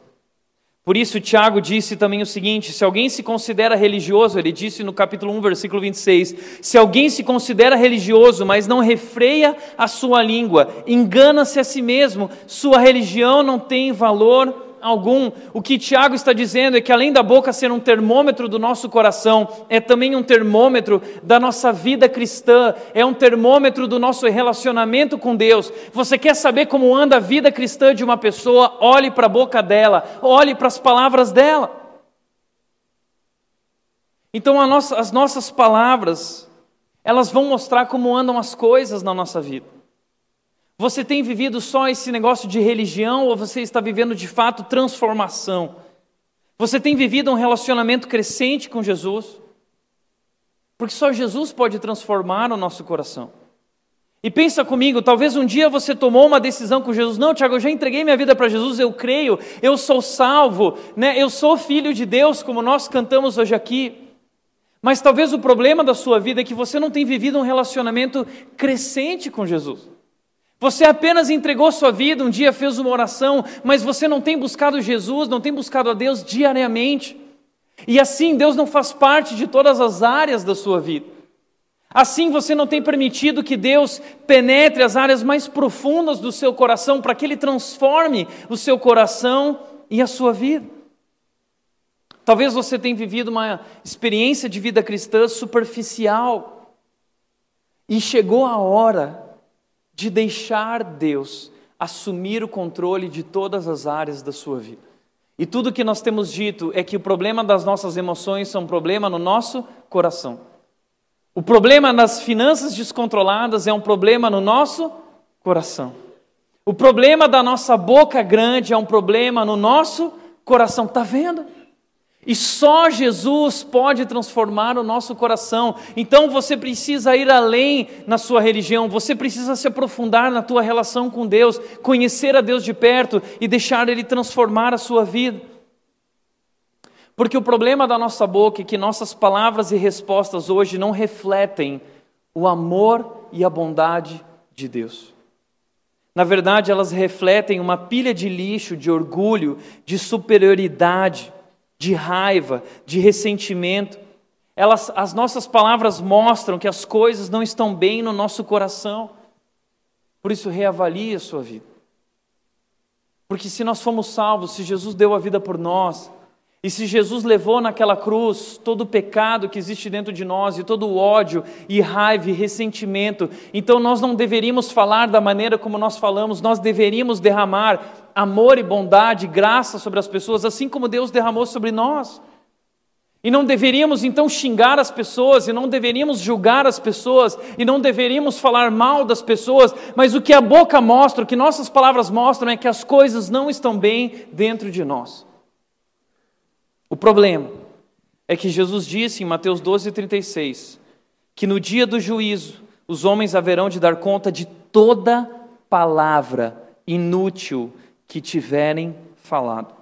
Por isso, Tiago disse também o seguinte: se alguém se considera religioso, ele disse no capítulo 1, versículo 26, se alguém se considera religioso, mas não refreia a sua língua, engana-se a si mesmo, sua religião não tem valor algum. O que Tiago está dizendo é que além da boca ser um termômetro do nosso coração, é também um termômetro da nossa vida cristã, é um termômetro do nosso relacionamento com Deus. Você quer saber como anda a vida cristã de uma pessoa? Olhe para a boca dela, olhe para as palavras dela. Então nossa, as nossas palavras, elas vão mostrar como andam as coisas na nossa vida. Você tem vivido só esse negócio de religião ou você está vivendo de fato transformação? Você tem vivido um relacionamento crescente com Jesus? Porque só Jesus pode transformar o nosso coração. E pensa comigo, talvez um dia você tomou uma decisão com Jesus. Não, Tiago, eu já entreguei minha vida para Jesus, eu creio, eu sou salvo, né? eu sou filho de Deus, como nós cantamos hoje aqui. Mas talvez o problema da sua vida é que você não tem vivido um relacionamento crescente com Jesus. Você apenas entregou sua vida, um dia fez uma oração, mas você não tem buscado Jesus, não tem buscado a Deus diariamente. E assim Deus não faz parte de todas as áreas da sua vida. Assim você não tem permitido que Deus penetre as áreas mais profundas do seu coração para que Ele transforme o seu coração e a sua vida. Talvez você tenha vivido uma experiência de vida cristã superficial e chegou a hora de deixar Deus assumir o controle de todas as áreas da sua vida. E tudo que nós temos dito é que o problema das nossas emoções são um problema no nosso coração. O problema das finanças descontroladas é um problema no nosso coração. O problema da nossa boca grande é um problema no nosso coração. Está vendo? E só Jesus pode transformar o nosso coração. Então você precisa ir além na sua religião, você precisa se aprofundar na tua relação com Deus, conhecer a Deus de perto e deixar Ele transformar a sua vida. Porque o problema da nossa boca é que nossas palavras e respostas hoje não refletem o amor e a bondade de Deus. Na verdade, elas refletem uma pilha de lixo, de orgulho, de superioridade, de raiva, de ressentimento. Elas, as nossas palavras mostram que as coisas não estão bem no nosso coração. Por isso, reavalie a sua vida. Porque se nós fomos salvos, se Jesus deu a vida por nós, e se Jesus levou naquela cruz todo o pecado que existe dentro de nós, e todo o ódio, e raiva, e ressentimento, então nós não deveríamos falar da maneira como nós falamos, nós deveríamos derramar amor e bondade, graça sobre as pessoas, assim como Deus derramou sobre nós. E não deveríamos então xingar as pessoas, e não deveríamos julgar as pessoas, e não deveríamos falar mal das pessoas, mas o que a boca mostra, o que nossas palavras mostram é que as coisas não estão bem dentro de nós. O problema é que Jesus disse em Mateus 12,36 que no dia do juízo os homens haverão de dar conta de toda palavra inútil que tiverem falado.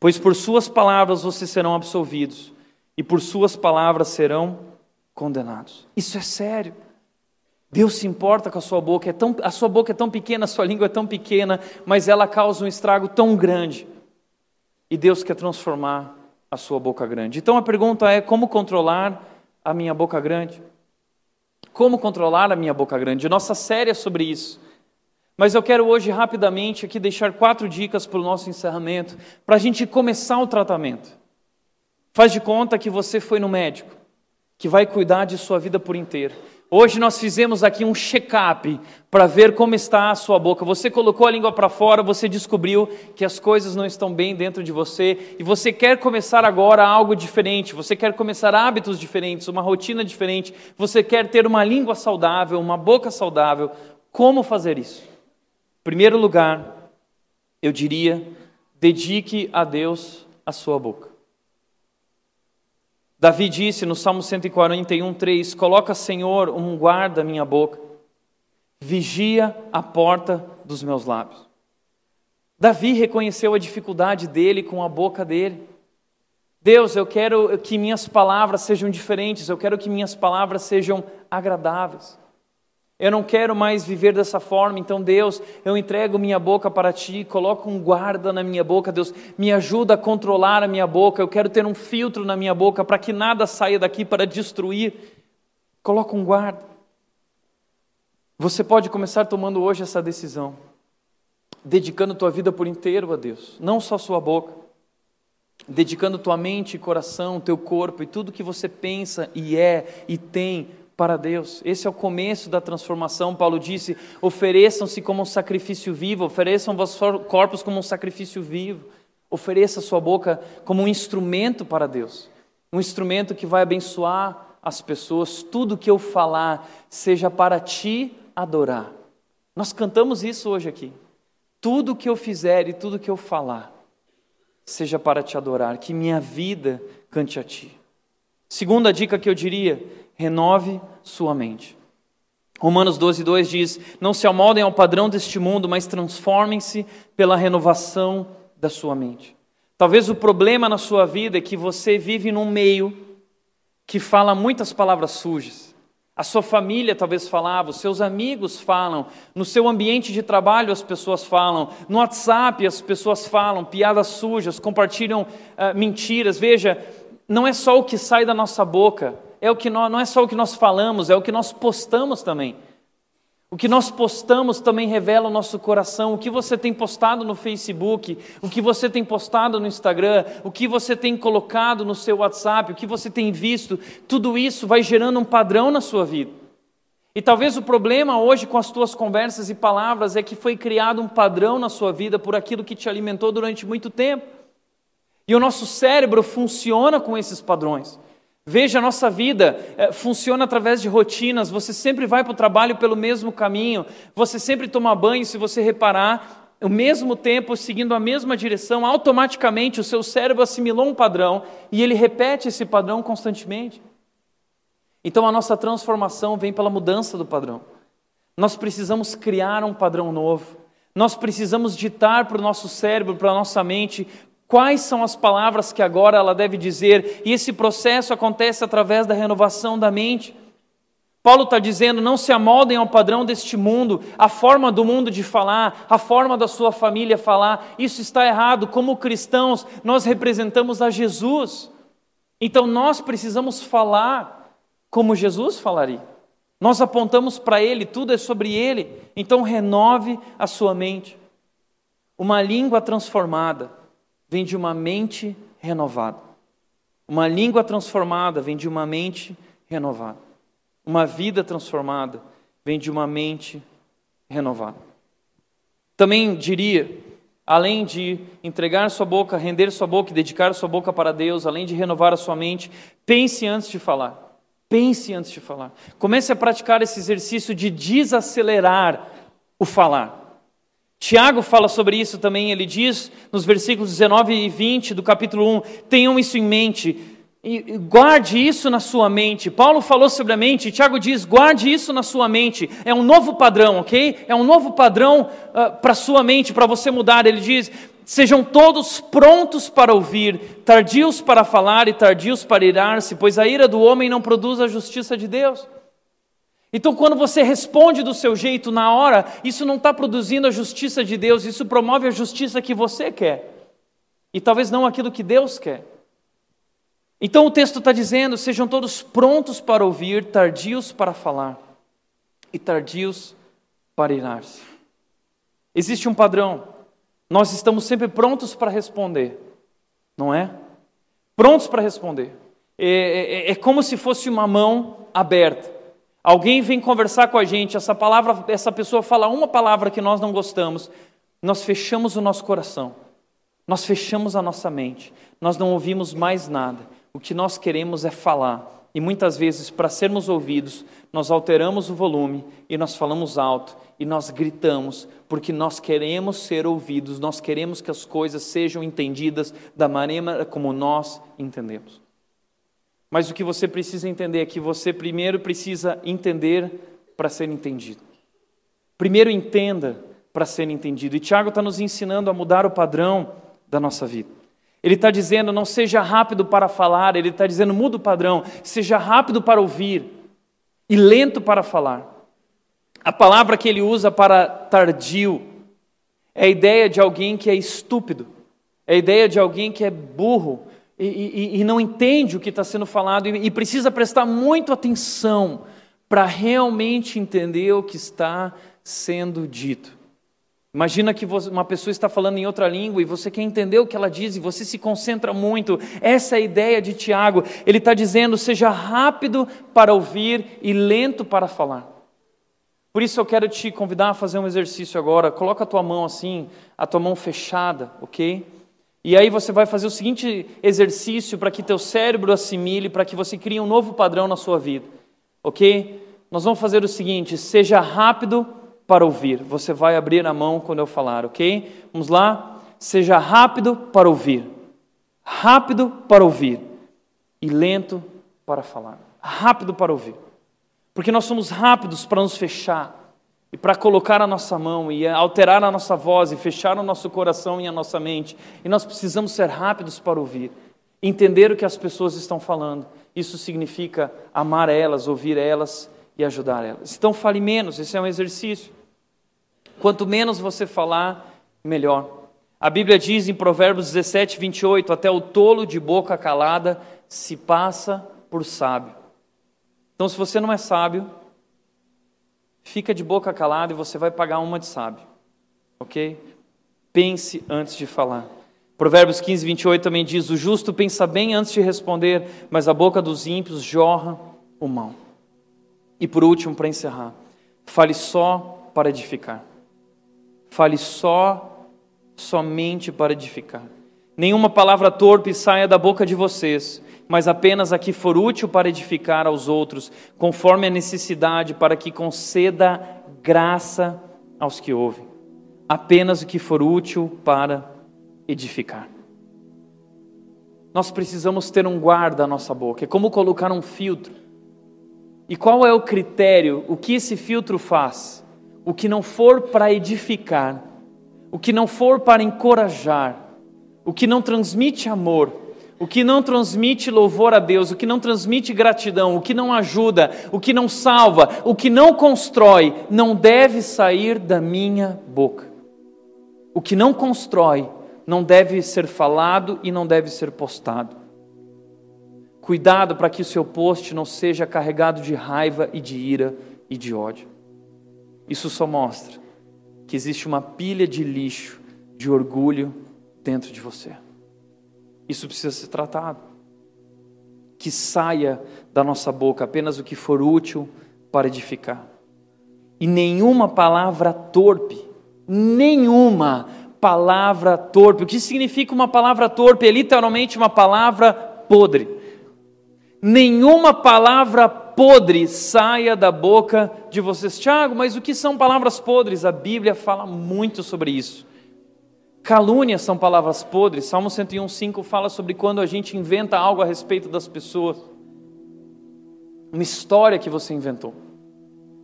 Pois por suas palavras vocês serão absolvidos e por suas palavras serão condenados. Isso é sério. Deus se importa com a sua boca, é tão, a sua boca é tão pequena, a sua língua é tão pequena, mas ela causa um estrago tão grande e Deus quer transformar a sua boca grande. Então a pergunta é: como controlar a minha boca grande? Como controlar a minha boca grande? Nossa série é sobre isso. Mas eu quero hoje rapidamente aqui deixar quatro dicas para o nosso encerramento, para a gente começar o tratamento. Faz de conta que você foi no médico, que vai cuidar de sua vida por inteiro. Hoje nós fizemos aqui um check-up para ver como está a sua boca. Você colocou a língua para fora, você descobriu que as coisas não estão bem dentro de você e você quer começar agora algo diferente, você quer começar hábitos diferentes, uma rotina diferente, você quer ter uma língua saudável, uma boca saudável. Como fazer isso? Primeiro lugar, eu diria, dedique a Deus a sua boca. Davi disse no Salmo 141, 3: Coloca, Senhor, um guarda minha boca, vigia a porta dos meus lábios. Davi reconheceu a dificuldade dele com a boca dele. Deus, eu quero que minhas palavras sejam diferentes, eu quero que minhas palavras sejam agradáveis. Eu não quero mais viver dessa forma, então Deus, eu entrego minha boca para ti, coloco um guarda na minha boca, Deus, me ajuda a controlar a minha boca, eu quero ter um filtro na minha boca para que nada saia daqui para destruir. Coloca um guarda. Você pode começar tomando hoje essa decisão, dedicando tua vida por inteiro a Deus, não só sua boca, dedicando tua mente, coração, teu corpo e tudo que você pensa e é e tem para Deus. Esse é o começo da transformação. Paulo disse: ofereçam-se como um sacrifício vivo, ofereçam vossos corpos como um sacrifício vivo, ofereça sua boca como um instrumento para Deus, um instrumento que vai abençoar as pessoas. Tudo que eu falar seja para ti adorar. Nós cantamos isso hoje aqui. Tudo que eu fizer e tudo que eu falar seja para te adorar, que minha vida cante a ti. Segunda dica que eu diria renove sua mente. Romanos 12, 2 diz: Não se amoldem ao padrão deste mundo, mas transformem-se pela renovação da sua mente. Talvez o problema na sua vida é que você vive num meio que fala muitas palavras sujas. A sua família talvez falava, os seus amigos falam, no seu ambiente de trabalho as pessoas falam, no WhatsApp as pessoas falam piadas sujas, compartilham uh, mentiras. Veja, não é só o que sai da nossa boca, é o que nós, não é só o que nós falamos, é o que nós postamos também. O que nós postamos também revela o nosso coração. O que você tem postado no Facebook, o que você tem postado no Instagram, o que você tem colocado no seu WhatsApp, o que você tem visto, tudo isso vai gerando um padrão na sua vida. E talvez o problema hoje com as tuas conversas e palavras é que foi criado um padrão na sua vida por aquilo que te alimentou durante muito tempo. E o nosso cérebro funciona com esses padrões. Veja, a nossa vida é, funciona através de rotinas. Você sempre vai para o trabalho pelo mesmo caminho. Você sempre toma banho, se você reparar, ao mesmo tempo, seguindo a mesma direção, automaticamente o seu cérebro assimilou um padrão e ele repete esse padrão constantemente. Então a nossa transformação vem pela mudança do padrão. Nós precisamos criar um padrão novo. Nós precisamos ditar para o nosso cérebro, para a nossa mente, Quais são as palavras que agora ela deve dizer? E esse processo acontece através da renovação da mente. Paulo está dizendo: não se amoldem ao padrão deste mundo, a forma do mundo de falar, a forma da sua família falar. Isso está errado. Como cristãos, nós representamos a Jesus. Então nós precisamos falar como Jesus falaria. Nós apontamos para Ele, tudo é sobre Ele. Então renove a sua mente. Uma língua transformada vem de uma mente renovada. Uma língua transformada vem de uma mente renovada. Uma vida transformada vem de uma mente renovada. Também diria, além de entregar sua boca, render sua boca e dedicar sua boca para Deus, além de renovar a sua mente, pense antes de falar. Pense antes de falar. Comece a praticar esse exercício de desacelerar o falar. Tiago fala sobre isso também, ele diz nos versículos 19 e 20 do capítulo 1: tenham isso em mente, e guarde isso na sua mente. Paulo falou sobre a mente, Tiago diz: guarde isso na sua mente. É um novo padrão, ok? É um novo padrão uh, para a sua mente, para você mudar. Ele diz: sejam todos prontos para ouvir, tardios para falar e tardios para irar-se, pois a ira do homem não produz a justiça de Deus. Então, quando você responde do seu jeito na hora, isso não está produzindo a justiça de Deus, isso promove a justiça que você quer, e talvez não aquilo que Deus quer. Então o texto está dizendo: sejam todos prontos para ouvir, tardios para falar e tardios para irar-se. Existe um padrão. Nós estamos sempre prontos para responder, não é? Prontos para responder. É, é, é, como se fosse uma mão aberta. Alguém vem conversar com a gente, essa palavra, essa pessoa fala uma palavra que nós não gostamos, nós fechamos o nosso coração, nós fechamos a nossa mente, nós não ouvimos mais nada o que nós queremos é falar. E muitas vezes, para sermos ouvidos, nós alteramos o volume e nós falamos alto e nós gritamos, porque nós queremos ser ouvidos, nós queremos que as coisas sejam entendidas da maneira como nós entendemos. Mas o que você precisa entender é que você primeiro precisa entender para ser entendido. Primeiro entenda para ser entendido. E Tiago está nos ensinando a mudar o padrão da nossa vida. Ele está dizendo, não seja rápido para falar, ele está dizendo, muda o padrão, seja rápido para ouvir e lento para falar. A palavra que ele usa para tardio é a ideia de alguém que é estúpido, é a ideia de alguém que é burro e, e, e não entende o que está sendo falado e, e precisa prestar muito atenção para realmente entender o que está sendo dito. Imagina que uma pessoa está falando em outra língua e você quer entender o que ela diz e você se concentra muito. Essa é a ideia de Tiago. Ele está dizendo: seja rápido para ouvir e lento para falar. Por isso eu quero te convidar a fazer um exercício agora. Coloca a tua mão assim, a tua mão fechada, ok? E aí você vai fazer o seguinte exercício para que teu cérebro assimile, para que você crie um novo padrão na sua vida, ok? Nós vamos fazer o seguinte: seja rápido para ouvir. Você vai abrir a mão quando eu falar, ok? Vamos lá? Seja rápido para ouvir. Rápido para ouvir. E lento para falar. Rápido para ouvir. Porque nós somos rápidos para nos fechar. E para colocar a nossa mão e alterar a nossa voz e fechar o nosso coração e a nossa mente. E nós precisamos ser rápidos para ouvir. Entender o que as pessoas estão falando. Isso significa amar elas, ouvir elas e ajudar elas. Então fale menos, esse é um exercício. Quanto menos você falar, melhor. A Bíblia diz em Provérbios 17, 28, até o tolo de boca calada se passa por sábio. Então, se você não é sábio, fica de boca calada e você vai pagar uma de sábio. Ok? Pense antes de falar. Provérbios 15, 28 também diz: O justo pensa bem antes de responder, mas a boca dos ímpios jorra o mal. E por último, para encerrar, fale só para edificar. Fale só, somente para edificar. Nenhuma palavra torpe saia da boca de vocês, mas apenas a que for útil para edificar aos outros, conforme a necessidade, para que conceda graça aos que ouvem. Apenas o que for útil para edificar. Nós precisamos ter um guarda à nossa boca, é como colocar um filtro. E qual é o critério? O que esse filtro faz? o que não for para edificar, o que não for para encorajar, o que não transmite amor, o que não transmite louvor a Deus, o que não transmite gratidão, o que não ajuda, o que não salva, o que não constrói, não deve sair da minha boca. O que não constrói não deve ser falado e não deve ser postado. Cuidado para que o seu post não seja carregado de raiva e de ira e de ódio. Isso só mostra que existe uma pilha de lixo, de orgulho dentro de você. Isso precisa ser tratado. Que saia da nossa boca apenas o que for útil para edificar. E nenhuma palavra torpe, nenhuma palavra torpe. O que significa uma palavra torpe? É literalmente uma palavra podre. Nenhuma palavra podre saia da boca de vocês. Tiago, mas o que são palavras podres? A Bíblia fala muito sobre isso. Calúnias são palavras podres. Salmo 101,5 fala sobre quando a gente inventa algo a respeito das pessoas. Uma história que você inventou.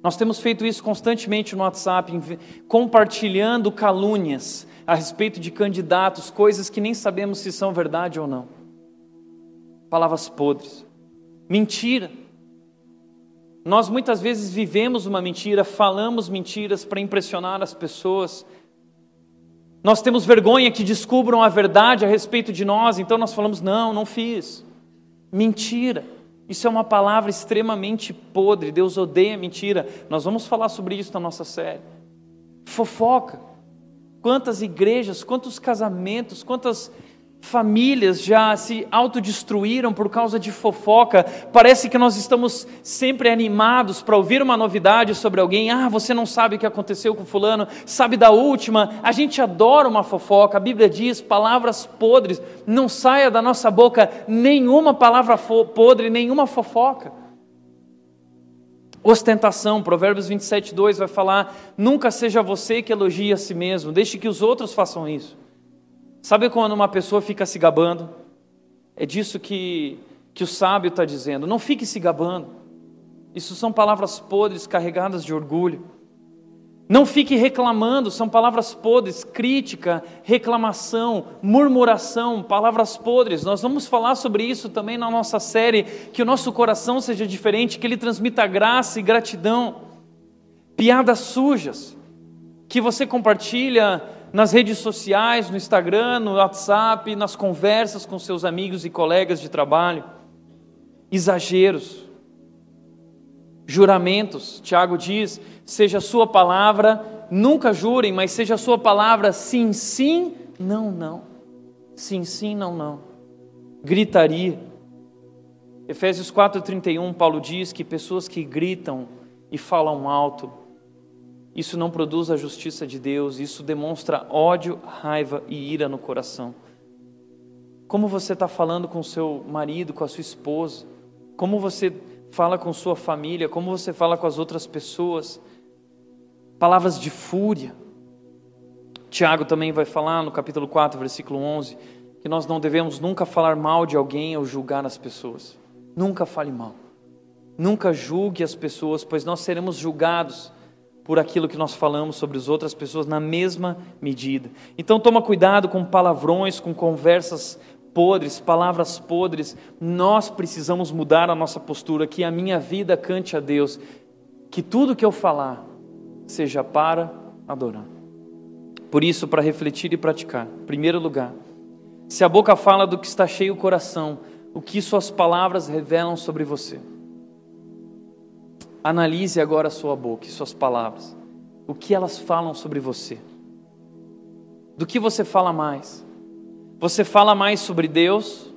Nós temos feito isso constantemente no WhatsApp, compartilhando calúnias a respeito de candidatos, coisas que nem sabemos se são verdade ou não. Palavras podres. Mentira. Nós muitas vezes vivemos uma mentira, falamos mentiras para impressionar as pessoas nós temos vergonha que descubram a verdade a respeito de nós, então nós falamos: não, não fiz. Mentira. Isso é uma palavra extremamente podre. Deus odeia mentira. Nós vamos falar sobre isso na nossa série. Fofoca. Quantas igrejas, quantos casamentos, quantas Famílias já se autodestruíram por causa de fofoca. Parece que nós estamos sempre animados para ouvir uma novidade sobre alguém. Ah, você não sabe o que aconteceu com Fulano, sabe da última. A gente adora uma fofoca. A Bíblia diz: palavras podres, não saia da nossa boca nenhuma palavra podre, nenhuma fofoca. Ostentação, Provérbios 27, 2 vai falar: nunca seja você que elogie a si mesmo, deixe que os outros façam isso. Sabe quando uma pessoa fica se gabando? É disso que, que o sábio está dizendo. Não fique se gabando. Isso são palavras podres carregadas de orgulho. Não fique reclamando, são palavras podres, crítica, reclamação, murmuração, palavras podres. Nós vamos falar sobre isso também na nossa série, que o nosso coração seja diferente, que ele transmita graça e gratidão. Piadas sujas, que você compartilha nas redes sociais, no Instagram, no WhatsApp, nas conversas com seus amigos e colegas de trabalho. Exageros, juramentos. Tiago diz: seja a sua palavra, nunca jurem, mas seja a sua palavra sim, sim, não, não. Sim, sim, não, não. Gritaria. Efésios 4,31, Paulo diz que pessoas que gritam e falam alto isso não produz a justiça de Deus, isso demonstra ódio, raiva e ira no coração. Como você está falando com seu marido, com a sua esposa, como você fala com sua família, como você fala com as outras pessoas, palavras de fúria. Tiago também vai falar no capítulo 4, versículo 11, que nós não devemos nunca falar mal de alguém ou julgar as pessoas. Nunca fale mal. Nunca julgue as pessoas, pois nós seremos julgados por aquilo que nós falamos sobre as outras pessoas na mesma medida. Então toma cuidado com palavrões, com conversas podres, palavras podres. Nós precisamos mudar a nossa postura, que a minha vida cante a Deus, que tudo que eu falar seja para adorar. Por isso, para refletir e praticar, em primeiro lugar, se a boca fala do que está cheio o coração, o que suas palavras revelam sobre você. Analise agora a sua boca e suas palavras. O que elas falam sobre você? Do que você fala mais? Você fala mais sobre Deus?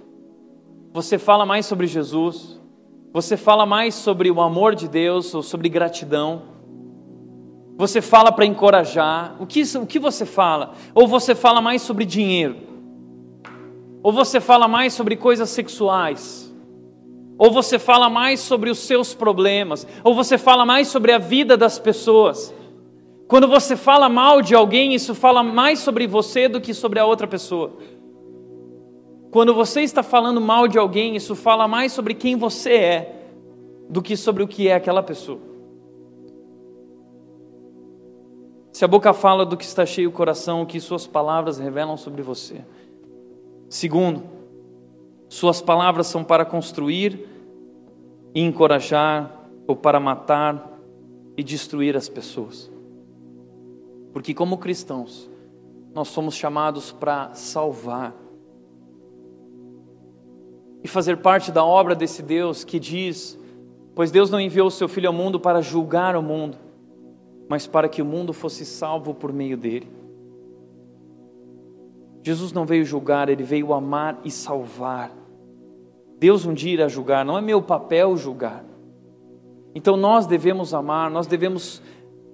Você fala mais sobre Jesus? Você fala mais sobre o amor de Deus ou sobre gratidão? Você fala para encorajar? O que, o que você fala? Ou você fala mais sobre dinheiro? Ou você fala mais sobre coisas sexuais? Ou você fala mais sobre os seus problemas, ou você fala mais sobre a vida das pessoas. Quando você fala mal de alguém, isso fala mais sobre você do que sobre a outra pessoa. Quando você está falando mal de alguém, isso fala mais sobre quem você é do que sobre o que é aquela pessoa. Se a boca fala do que está cheio o coração, o que suas palavras revelam sobre você. Segundo, Suas palavras são para construir e encorajar, ou para matar e destruir as pessoas. Porque, como cristãos, nós somos chamados para salvar e fazer parte da obra desse Deus que diz: Pois Deus não enviou o seu Filho ao mundo para julgar o mundo, mas para que o mundo fosse salvo por meio dele. Jesus não veio julgar, ele veio amar e salvar. Deus um dia irá julgar, não é meu papel julgar. Então nós devemos amar, nós devemos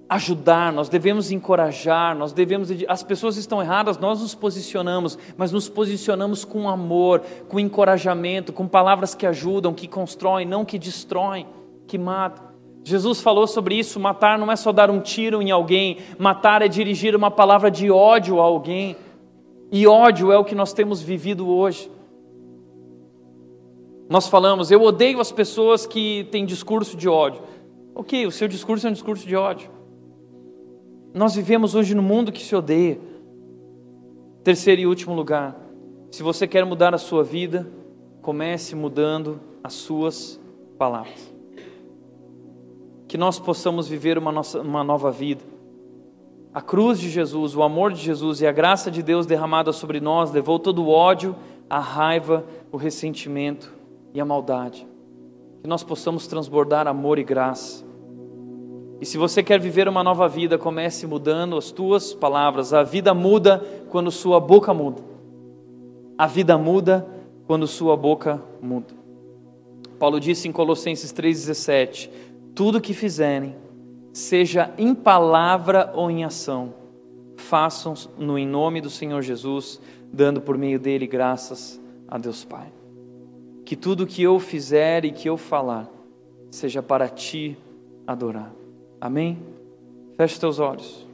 ajudar, nós devemos encorajar, nós devemos. As pessoas estão erradas, nós nos posicionamos, mas nos posicionamos com amor, com encorajamento, com palavras que ajudam, que constroem, não que destroem, que matam. Jesus falou sobre isso: matar não é só dar um tiro em alguém, matar é dirigir uma palavra de ódio a alguém. E ódio é o que nós temos vivido hoje. Nós falamos, eu odeio as pessoas que têm discurso de ódio. Ok, o seu discurso é um discurso de ódio. Nós vivemos hoje no mundo que se odeia. Terceiro e último lugar, se você quer mudar a sua vida, comece mudando as suas palavras. Que nós possamos viver uma, nossa, uma nova vida. A cruz de Jesus, o amor de Jesus e a graça de Deus derramada sobre nós levou todo o ódio, a raiva, o ressentimento e a maldade. Que nós possamos transbordar amor e graça e se você quer viver uma nova vida, comece mudando as tuas palavras. A vida muda quando sua boca muda. A vida muda quando sua boca muda. Paulo disse em Colossenses 3,17: Tudo que fizerem, seja em palavra ou em ação, façam-no em nome do Senhor Jesus, dando por meio dele graças a Deus Pai. Que tudo que eu fizer e que eu falar, seja para ti adorar. Amém? Feche teus olhos.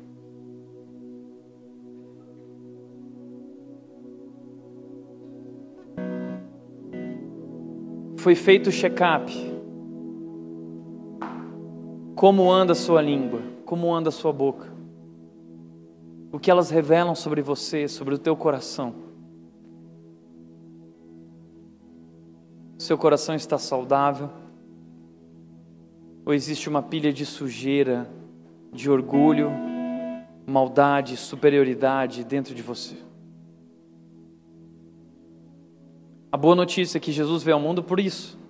Foi feito o check-up. Como anda a sua língua? Como anda a sua boca? O que elas revelam sobre você, sobre o teu coração? Seu coração está saudável? Ou existe uma pilha de sujeira, de orgulho, maldade, superioridade dentro de você? A boa notícia é que Jesus veio ao mundo por isso.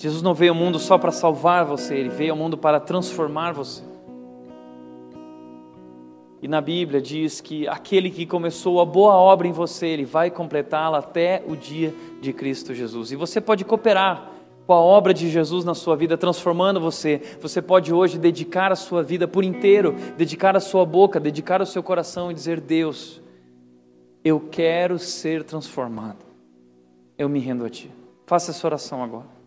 Jesus não veio ao mundo só para salvar você, ele veio ao mundo para transformar você. E na Bíblia diz que aquele que começou a boa obra em você, ele vai completá-la até o dia de Cristo Jesus. E você pode cooperar com a obra de Jesus na sua vida, transformando você. Você pode hoje dedicar a sua vida por inteiro, dedicar a sua boca, dedicar o seu coração e dizer: Deus, eu quero ser transformado. Eu me rendo a Ti. Faça essa oração agora.